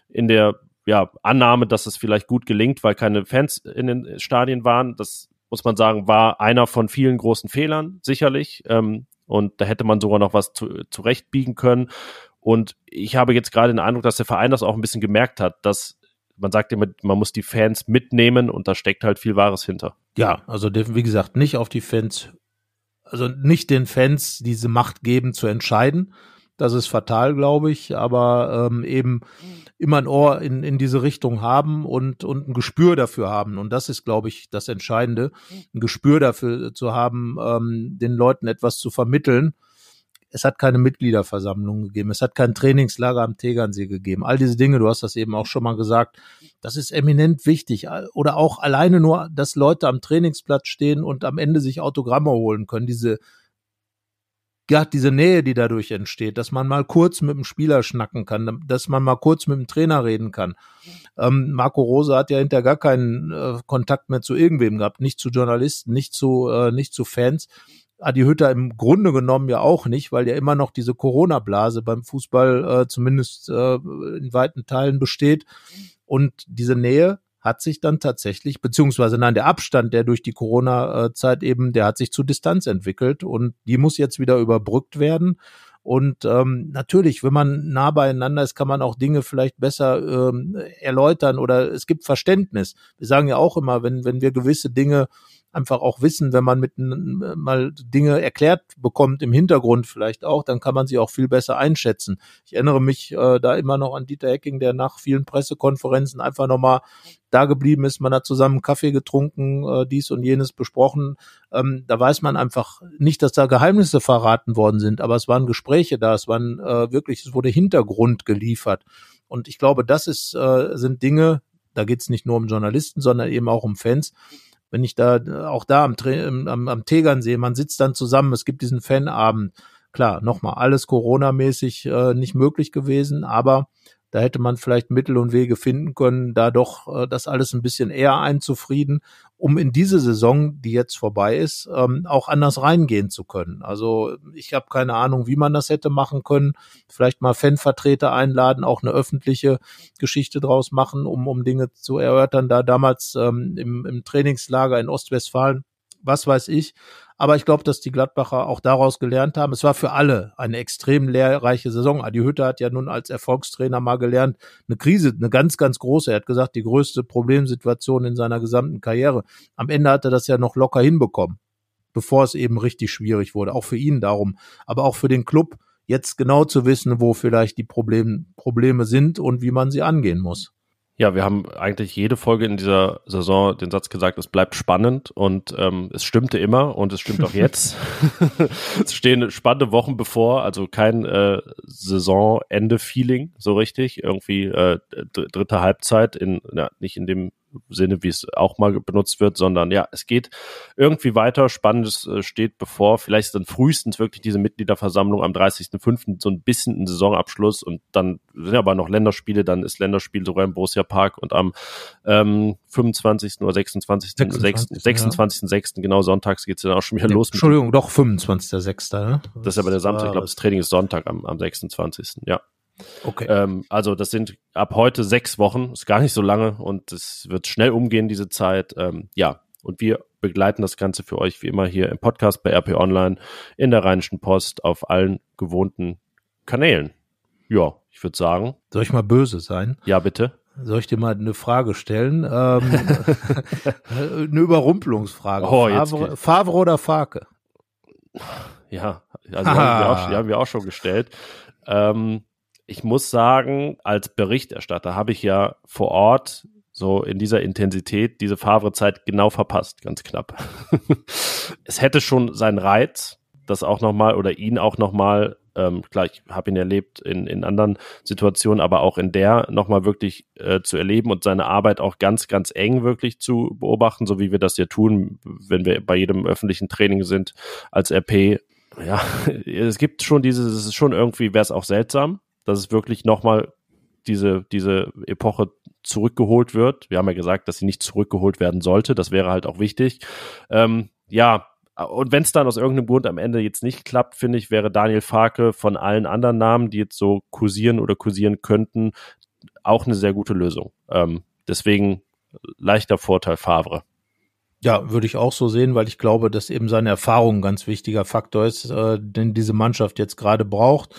in der ja, Annahme, dass es vielleicht gut gelingt, weil keine Fans in den Stadien waren. Das muss man sagen, war einer von vielen großen Fehlern, sicherlich. Ähm, und da hätte man sogar noch was zu, zurechtbiegen können. Und ich habe jetzt gerade den Eindruck, dass der Verein das auch ein bisschen gemerkt hat, dass man sagt immer, man muss die Fans mitnehmen und da steckt halt viel Wahres hinter. Ja, also wie gesagt, nicht auf die Fans, also nicht den Fans diese Macht geben zu entscheiden. Das ist fatal, glaube ich, aber ähm, eben immer ein Ohr in, in diese Richtung haben und, und ein Gespür dafür haben. Und das ist, glaube ich, das Entscheidende, ein Gespür dafür zu haben, ähm, den Leuten etwas zu vermitteln es hat keine Mitgliederversammlung gegeben. Es hat kein Trainingslager am Tegernsee gegeben. All diese Dinge, du hast das eben auch schon mal gesagt, das ist eminent wichtig. Oder auch alleine nur, dass Leute am Trainingsplatz stehen und am Ende sich Autogramme holen können. Diese, ja, diese Nähe, die dadurch entsteht, dass man mal kurz mit dem Spieler schnacken kann, dass man mal kurz mit dem Trainer reden kann. Ähm, Marco Rose hat ja hinter gar keinen äh, Kontakt mehr zu irgendwem gehabt, nicht zu Journalisten, nicht zu, äh, nicht zu Fans. Adi Hütter im Grunde genommen ja auch nicht, weil ja immer noch diese Corona-Blase beim Fußball äh, zumindest äh, in weiten Teilen besteht. Und diese Nähe hat sich dann tatsächlich, beziehungsweise nein, der Abstand, der durch die Corona-Zeit eben, der hat sich zu Distanz entwickelt und die muss jetzt wieder überbrückt werden. Und ähm, natürlich, wenn man nah beieinander ist, kann man auch Dinge vielleicht besser ähm, erläutern oder es gibt Verständnis. Wir sagen ja auch immer, wenn, wenn wir gewisse Dinge einfach auch wissen, wenn man mit mal Dinge erklärt bekommt im Hintergrund vielleicht auch, dann kann man sie auch viel besser einschätzen. Ich erinnere mich äh, da immer noch an Dieter Hecking, der nach vielen Pressekonferenzen einfach nochmal da geblieben ist. Man hat zusammen Kaffee getrunken, äh, dies und jenes besprochen. Ähm, da weiß man einfach nicht, dass da Geheimnisse verraten worden sind, aber es waren Gespräche da, es waren äh, wirklich, es wurde Hintergrund geliefert. Und ich glaube, das ist, äh, sind Dinge, da geht es nicht nur um Journalisten, sondern eben auch um Fans, wenn ich da auch da am, am, am Tegernsee, man sitzt dann zusammen, es gibt diesen Fanabend. Klar, nochmal, alles Corona-mäßig äh, nicht möglich gewesen, aber da hätte man vielleicht Mittel und Wege finden können, da doch äh, das alles ein bisschen eher einzufrieden, um in diese Saison, die jetzt vorbei ist, ähm, auch anders reingehen zu können. Also ich habe keine Ahnung, wie man das hätte machen können. Vielleicht mal Fanvertreter einladen, auch eine öffentliche Geschichte draus machen, um, um Dinge zu erörtern. Da damals ähm, im, im Trainingslager in Ostwestfalen was weiß ich. Aber ich glaube, dass die Gladbacher auch daraus gelernt haben. Es war für alle eine extrem lehrreiche Saison. Adi Hütter hat ja nun als Erfolgstrainer mal gelernt, eine Krise, eine ganz, ganz große. Er hat gesagt, die größte Problemsituation in seiner gesamten Karriere. Am Ende hat er das ja noch locker hinbekommen, bevor es eben richtig schwierig wurde. Auch für ihn darum, aber auch für den Club, jetzt genau zu wissen, wo vielleicht die Problem, Probleme sind und wie man sie angehen muss. Ja, wir haben eigentlich jede Folge in dieser Saison den Satz gesagt, es bleibt spannend und ähm, es stimmte immer und es stimmt auch jetzt. es stehen spannende Wochen bevor, also kein äh, Saisonende-Feeling so richtig, irgendwie äh, dritte Halbzeit in, ja, nicht in dem Sinne, wie es auch mal benutzt wird, sondern ja, es geht irgendwie weiter. Spannendes äh, steht bevor. Vielleicht ist dann frühestens wirklich diese Mitgliederversammlung am 30.05. so ein bisschen ein Saisonabschluss und dann sind aber noch Länderspiele. Dann ist Länderspiel sogar im Borussia Park und am ähm, 25. oder 26. 26. 26. Ja. 6. genau sonntags geht's dann auch schon wieder nee, los. Entschuldigung, doch 25.6. Ne? Das ist aber der Samstag. Ich glaube, das Training ist Sonntag am, am 26. Ja. Okay. Ähm, also das sind ab heute sechs Wochen, ist gar nicht so lange und es wird schnell umgehen, diese Zeit. Ähm, ja, und wir begleiten das Ganze für euch wie immer hier im Podcast bei RP Online, in der Rheinischen Post, auf allen gewohnten Kanälen. Ja, ich würde sagen. Soll ich mal böse sein? Ja, bitte. Soll ich dir mal eine Frage stellen? Ähm, eine Überrumpelungsfrage. Oh, Favre, Favre oder Farke? Ja, also haben wir, auch, die haben wir auch schon gestellt. Ähm, ich muss sagen, als Berichterstatter habe ich ja vor Ort so in dieser Intensität diese Favre-Zeit genau verpasst, ganz knapp. es hätte schon seinen Reiz, das auch nochmal oder ihn auch nochmal, ähm, klar, ich habe ihn erlebt in, in anderen Situationen, aber auch in der nochmal wirklich äh, zu erleben und seine Arbeit auch ganz, ganz eng wirklich zu beobachten, so wie wir das ja tun, wenn wir bei jedem öffentlichen Training sind als RP. Ja, es gibt schon dieses, es ist schon irgendwie, wäre es auch seltsam, dass es wirklich nochmal diese, diese Epoche zurückgeholt wird. Wir haben ja gesagt, dass sie nicht zurückgeholt werden sollte. Das wäre halt auch wichtig. Ähm, ja, und wenn es dann aus irgendeinem Grund am Ende jetzt nicht klappt, finde ich, wäre Daniel Farke von allen anderen Namen, die jetzt so kursieren oder kursieren könnten, auch eine sehr gute Lösung. Ähm, deswegen leichter Vorteil Favre. Ja, würde ich auch so sehen, weil ich glaube, dass eben seine Erfahrung ein ganz wichtiger Faktor ist, äh, den diese Mannschaft jetzt gerade braucht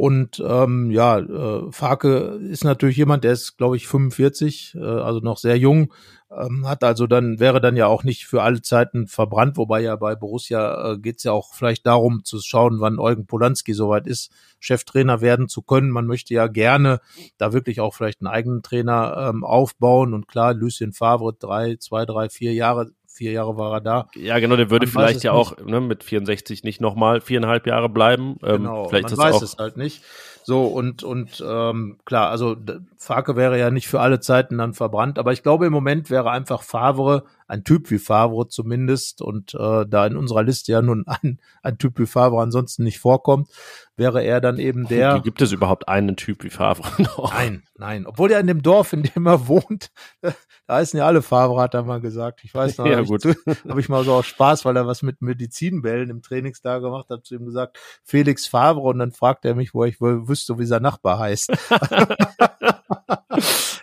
Und ähm, ja, äh, Farke ist natürlich jemand, der ist, glaube ich, 45, äh, also noch sehr jung, ähm, hat also dann, wäre dann ja auch nicht für alle Zeiten verbrannt, wobei ja bei Borussia äh, geht es ja auch vielleicht darum zu schauen, wann Eugen Polanski soweit ist, Cheftrainer werden zu können. Man möchte ja gerne da wirklich auch vielleicht einen eigenen Trainer ähm, aufbauen. Und klar, Lucien Favre, drei, zwei, drei, vier Jahre vier Jahre war er da. Ja, genau, der würde man vielleicht ja auch ne, mit 64 nicht nochmal viereinhalb Jahre bleiben. Ähm, genau, vielleicht man weiß es halt nicht. So, und, und ähm, klar, also Farke wäre ja nicht für alle Zeiten dann verbrannt, aber ich glaube, im Moment wäre einfach Favre, ein Typ wie Favre zumindest, und äh, da in unserer Liste ja nun ein, ein Typ wie Favre ansonsten nicht vorkommt, wäre er dann eben der. Gibt es überhaupt einen Typ wie Favre noch? Nein, nein. Obwohl er in dem Dorf, in dem er wohnt, da heißen ja alle Favre, hat er mal gesagt. Ich weiß noch, ja, gut. habe ich mal so auch Spaß, weil er was mit Medizinbällen im Trainingstag gemacht hat, zu ihm gesagt, Felix Favre, und dann fragt er mich, wo ich wüsste, wie sein Nachbar heißt.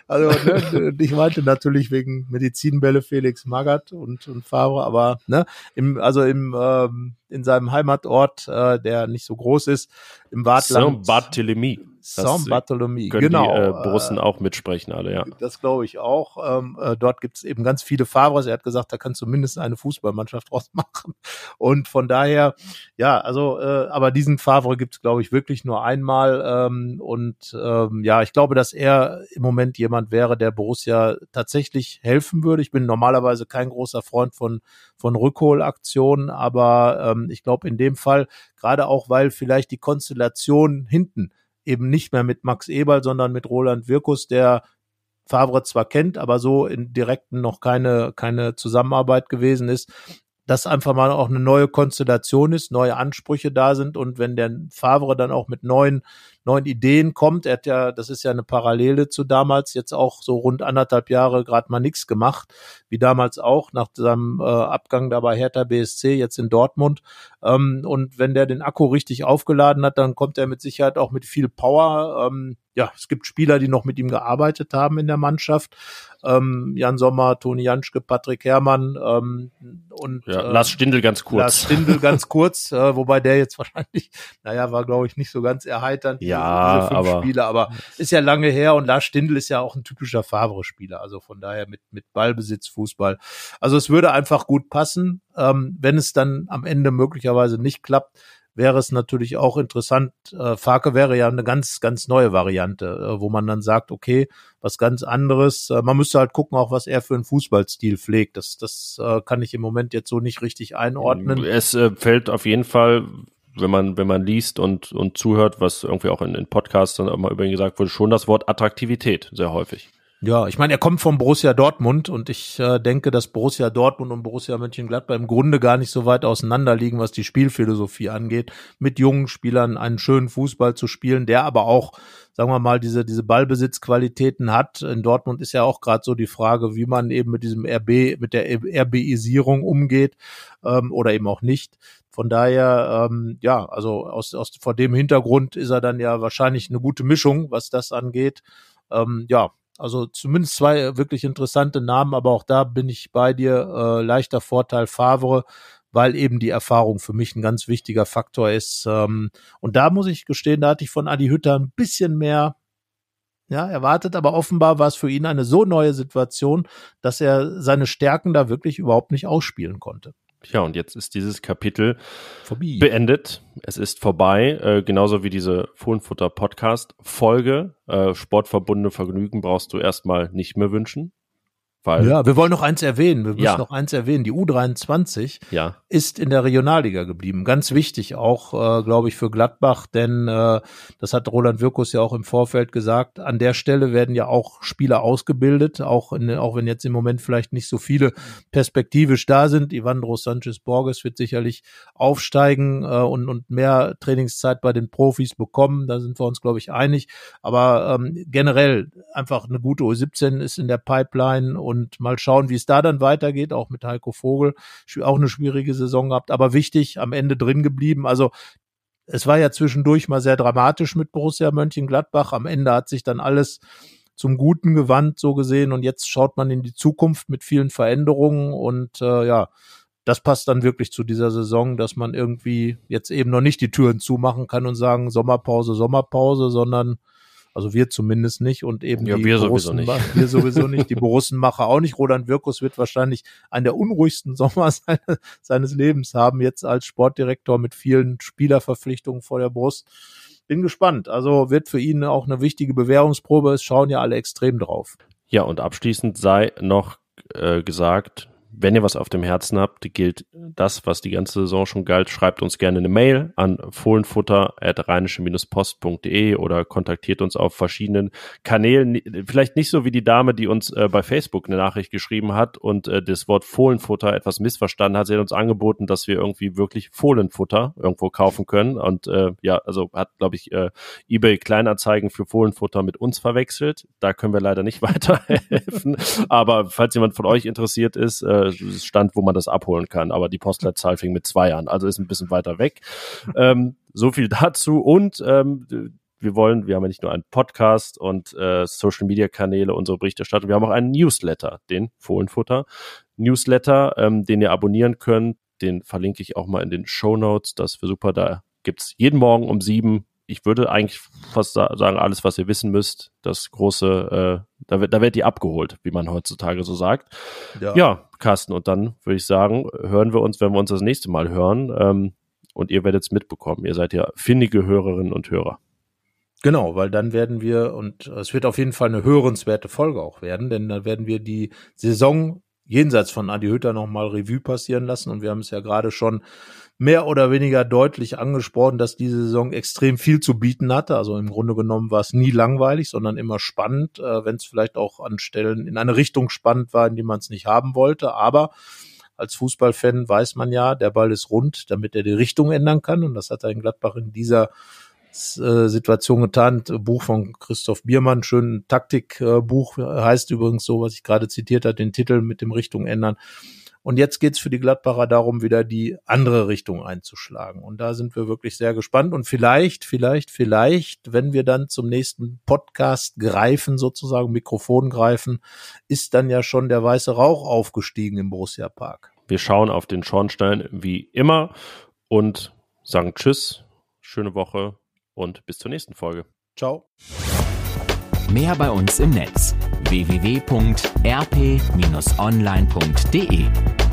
Also ne, ich meinte natürlich wegen Medizinbälle Felix Magath und, und Favre, aber ne, im, also im ähm, in seinem Heimatort, äh, der nicht so groß ist, im Wartland. Saint-Barthélemy. Saint-Barthélemy, genau. Die, äh, Borussen äh, auch mitsprechen alle, ja. Das glaube ich auch. Ähm, äh, dort gibt es eben ganz viele Favres. Er hat gesagt, da kannst du mindestens eine Fußballmannschaft draus machen. Und von daher, ja, also, äh, aber diesen Favre gibt es, glaube ich, wirklich nur einmal. Ähm, und ähm, ja, ich glaube, dass er im Moment jemand wäre, der Borussia tatsächlich helfen würde. Ich bin normalerweise kein großer Freund von, von Rückholaktionen, aber ähm, ich glaube in dem Fall, gerade auch, weil vielleicht die Konstellation hinten eben nicht mehr mit Max Eberl, sondern mit Roland Wirkus, der Favre zwar kennt, aber so in direkten noch keine, keine Zusammenarbeit gewesen ist, dass einfach mal auch eine neue Konstellation ist, neue Ansprüche da sind. Und wenn der Favre dann auch mit neuen, neuen Ideen kommt, er hat ja, das ist ja eine Parallele zu damals, jetzt auch so rund anderthalb Jahre gerade mal nichts gemacht, wie damals auch nach seinem äh, Abgang da bei Hertha BSC, jetzt in Dortmund. Ähm, und wenn der den Akku richtig aufgeladen hat, dann kommt er mit Sicherheit auch mit viel Power. Ähm, ja, es gibt Spieler, die noch mit ihm gearbeitet haben in der Mannschaft. Ähm, Jan Sommer, Toni Janschke, Patrick Herrmann ähm, und ja, äh, Lars Stindl ganz kurz. Lars Stindl ganz kurz, äh, wobei der jetzt wahrscheinlich, naja, war glaube ich nicht so ganz erheiternd. Ja, diese, diese aber Spiele, aber ist ja lange her und Lars Stindl ist ja auch ein typischer Favre-Spieler, also von daher mit mit Ballbesitz, Fußball. Also es würde einfach gut passen, ähm, wenn es dann am Ende möglicherweise nicht klappt wäre es natürlich auch interessant. Äh, Farke wäre ja eine ganz, ganz neue Variante, äh, wo man dann sagt, okay, was ganz anderes. Äh, man müsste halt gucken, auch was er für einen Fußballstil pflegt. Das, das äh, kann ich im Moment jetzt so nicht richtig einordnen. Es äh, fällt auf jeden Fall wenn man, wenn man liest und, und zuhört, was irgendwie auch in, in Podcasts dann immer über ihn gesagt wurde, schon das Wort Attraktivität sehr häufig. Ja, ich meine, er kommt vom Borussia Dortmund und ich äh, denke, dass Borussia Dortmund und Borussia Mönchengladbach im Grunde gar nicht so weit auseinander liegen, was die Spielphilosophie angeht, mit jungen Spielern einen schönen Fußball zu spielen, der aber auch, sagen wir mal, diese diese Ballbesitzqualitäten hat. In Dortmund ist ja auch gerade so die Frage, wie man eben mit diesem RB, mit der RBisierung umgeht ähm, oder eben auch nicht. Von daher, ähm, ja, also aus, aus vor dem Hintergrund ist er dann ja wahrscheinlich eine gute Mischung, was das angeht. Ähm, ja, also zumindest zwei wirklich interessante Namen, aber auch da bin ich bei dir. Äh, leichter Vorteil Favre, weil eben die Erfahrung für mich ein ganz wichtiger Faktor ist. Ähm, und da muss ich gestehen, da hatte ich von Adi Hütter ein bisschen mehr ja, erwartet, aber offenbar war es für ihn eine so neue Situation, dass er seine Stärken da wirklich überhaupt nicht ausspielen konnte. Ja, und jetzt ist dieses Kapitel vorbei. beendet. Es ist vorbei, äh, genauso wie diese Fohlenfutter Podcast Folge. Äh, Sportverbundene Vergnügen brauchst du erstmal nicht mehr wünschen. Weil ja, wir wollen noch eins erwähnen. Wir müssen ja. noch eins erwähnen. Die U23 ja. ist in der Regionalliga geblieben. Ganz wichtig auch, äh, glaube ich, für Gladbach, denn äh, das hat Roland Wirkus ja auch im Vorfeld gesagt. An der Stelle werden ja auch Spieler ausgebildet, auch, in, auch wenn jetzt im Moment vielleicht nicht so viele perspektivisch da sind. Ivandro Sanchez Borges wird sicherlich aufsteigen äh, und, und mehr Trainingszeit bei den Profis bekommen. Da sind wir uns, glaube ich, einig. Aber ähm, generell einfach eine gute U17 ist in der Pipeline und mal schauen, wie es da dann weitergeht, auch mit Heiko Vogel. Auch eine schwierige Saison gehabt, aber wichtig, am Ende drin geblieben. Also es war ja zwischendurch mal sehr dramatisch mit Borussia Mönchengladbach. Am Ende hat sich dann alles zum Guten gewandt, so gesehen. Und jetzt schaut man in die Zukunft mit vielen Veränderungen und äh, ja, das passt dann wirklich zu dieser Saison, dass man irgendwie jetzt eben noch nicht die Türen zumachen kann und sagen Sommerpause, Sommerpause, sondern also wir zumindest nicht und eben ja, die wir sowieso nicht. Wir sowieso nicht, die Borussenmacher auch nicht. Roland Wirkus wird wahrscheinlich einen der unruhigsten Sommer seine, seines Lebens haben, jetzt als Sportdirektor mit vielen Spielerverpflichtungen vor der Brust. Bin gespannt. Also wird für ihn auch eine wichtige Bewährungsprobe. Es schauen ja alle extrem drauf. Ja, und abschließend sei noch äh, gesagt, wenn ihr was auf dem Herzen habt, gilt das, was die ganze Saison schon galt. Schreibt uns gerne eine Mail an fohlenfutter.rheinische-post.de oder kontaktiert uns auf verschiedenen Kanälen. Vielleicht nicht so wie die Dame, die uns äh, bei Facebook eine Nachricht geschrieben hat und äh, das Wort Fohlenfutter etwas missverstanden hat. Sie hat uns angeboten, dass wir irgendwie wirklich Fohlenfutter irgendwo kaufen können. Und äh, ja, also hat, glaube ich, äh, eBay Kleinanzeigen für Fohlenfutter mit uns verwechselt. Da können wir leider nicht weiterhelfen. Aber falls jemand von euch interessiert ist, äh, stand, wo man das abholen kann. Aber die Postleitzahl fing mit zwei an, also ist ein bisschen weiter weg. ähm, so viel dazu. Und ähm, wir wollen, wir haben ja nicht nur einen Podcast und äh, Social Media Kanäle, unsere Berichterstattung, wir haben auch einen Newsletter, den Fohlenfutter Newsletter, ähm, den ihr abonnieren könnt. Den verlinke ich auch mal in den Show Notes. Das wäre super. Da gibt's jeden Morgen um sieben ich würde eigentlich fast sagen, alles, was ihr wissen müsst, das große, äh, da wird, da wird die abgeholt, wie man heutzutage so sagt. Ja. ja, Carsten, und dann würde ich sagen, hören wir uns, wenn wir uns das nächste Mal hören. Ähm, und ihr werdet es mitbekommen. Ihr seid ja findige Hörerinnen und Hörer. Genau, weil dann werden wir, und es wird auf jeden Fall eine hörenswerte Folge auch werden, denn dann werden wir die Saison jenseits von Adi Hütter nochmal Revue passieren lassen. Und wir haben es ja gerade schon mehr oder weniger deutlich angesprochen, dass diese Saison extrem viel zu bieten hatte. Also im Grunde genommen war es nie langweilig, sondern immer spannend, äh, wenn es vielleicht auch an Stellen in eine Richtung spannend war, in die man es nicht haben wollte. Aber als Fußballfan weiß man ja, der Ball ist rund, damit er die Richtung ändern kann. Und das hat er in Gladbach in dieser äh, Situation getan. Buch von Christoph Biermann, schön Taktikbuch, heißt übrigens so, was ich gerade zitiert habe, den Titel mit dem Richtung ändern. Und jetzt geht's für die Gladbacher darum, wieder die andere Richtung einzuschlagen. Und da sind wir wirklich sehr gespannt. Und vielleicht, vielleicht, vielleicht, wenn wir dann zum nächsten Podcast greifen, sozusagen Mikrofon greifen, ist dann ja schon der weiße Rauch aufgestiegen im Borussia Park. Wir schauen auf den Schornstein wie immer und sagen Tschüss, schöne Woche und bis zur nächsten Folge. Ciao. Mehr bei uns im Netz www.rp-online.de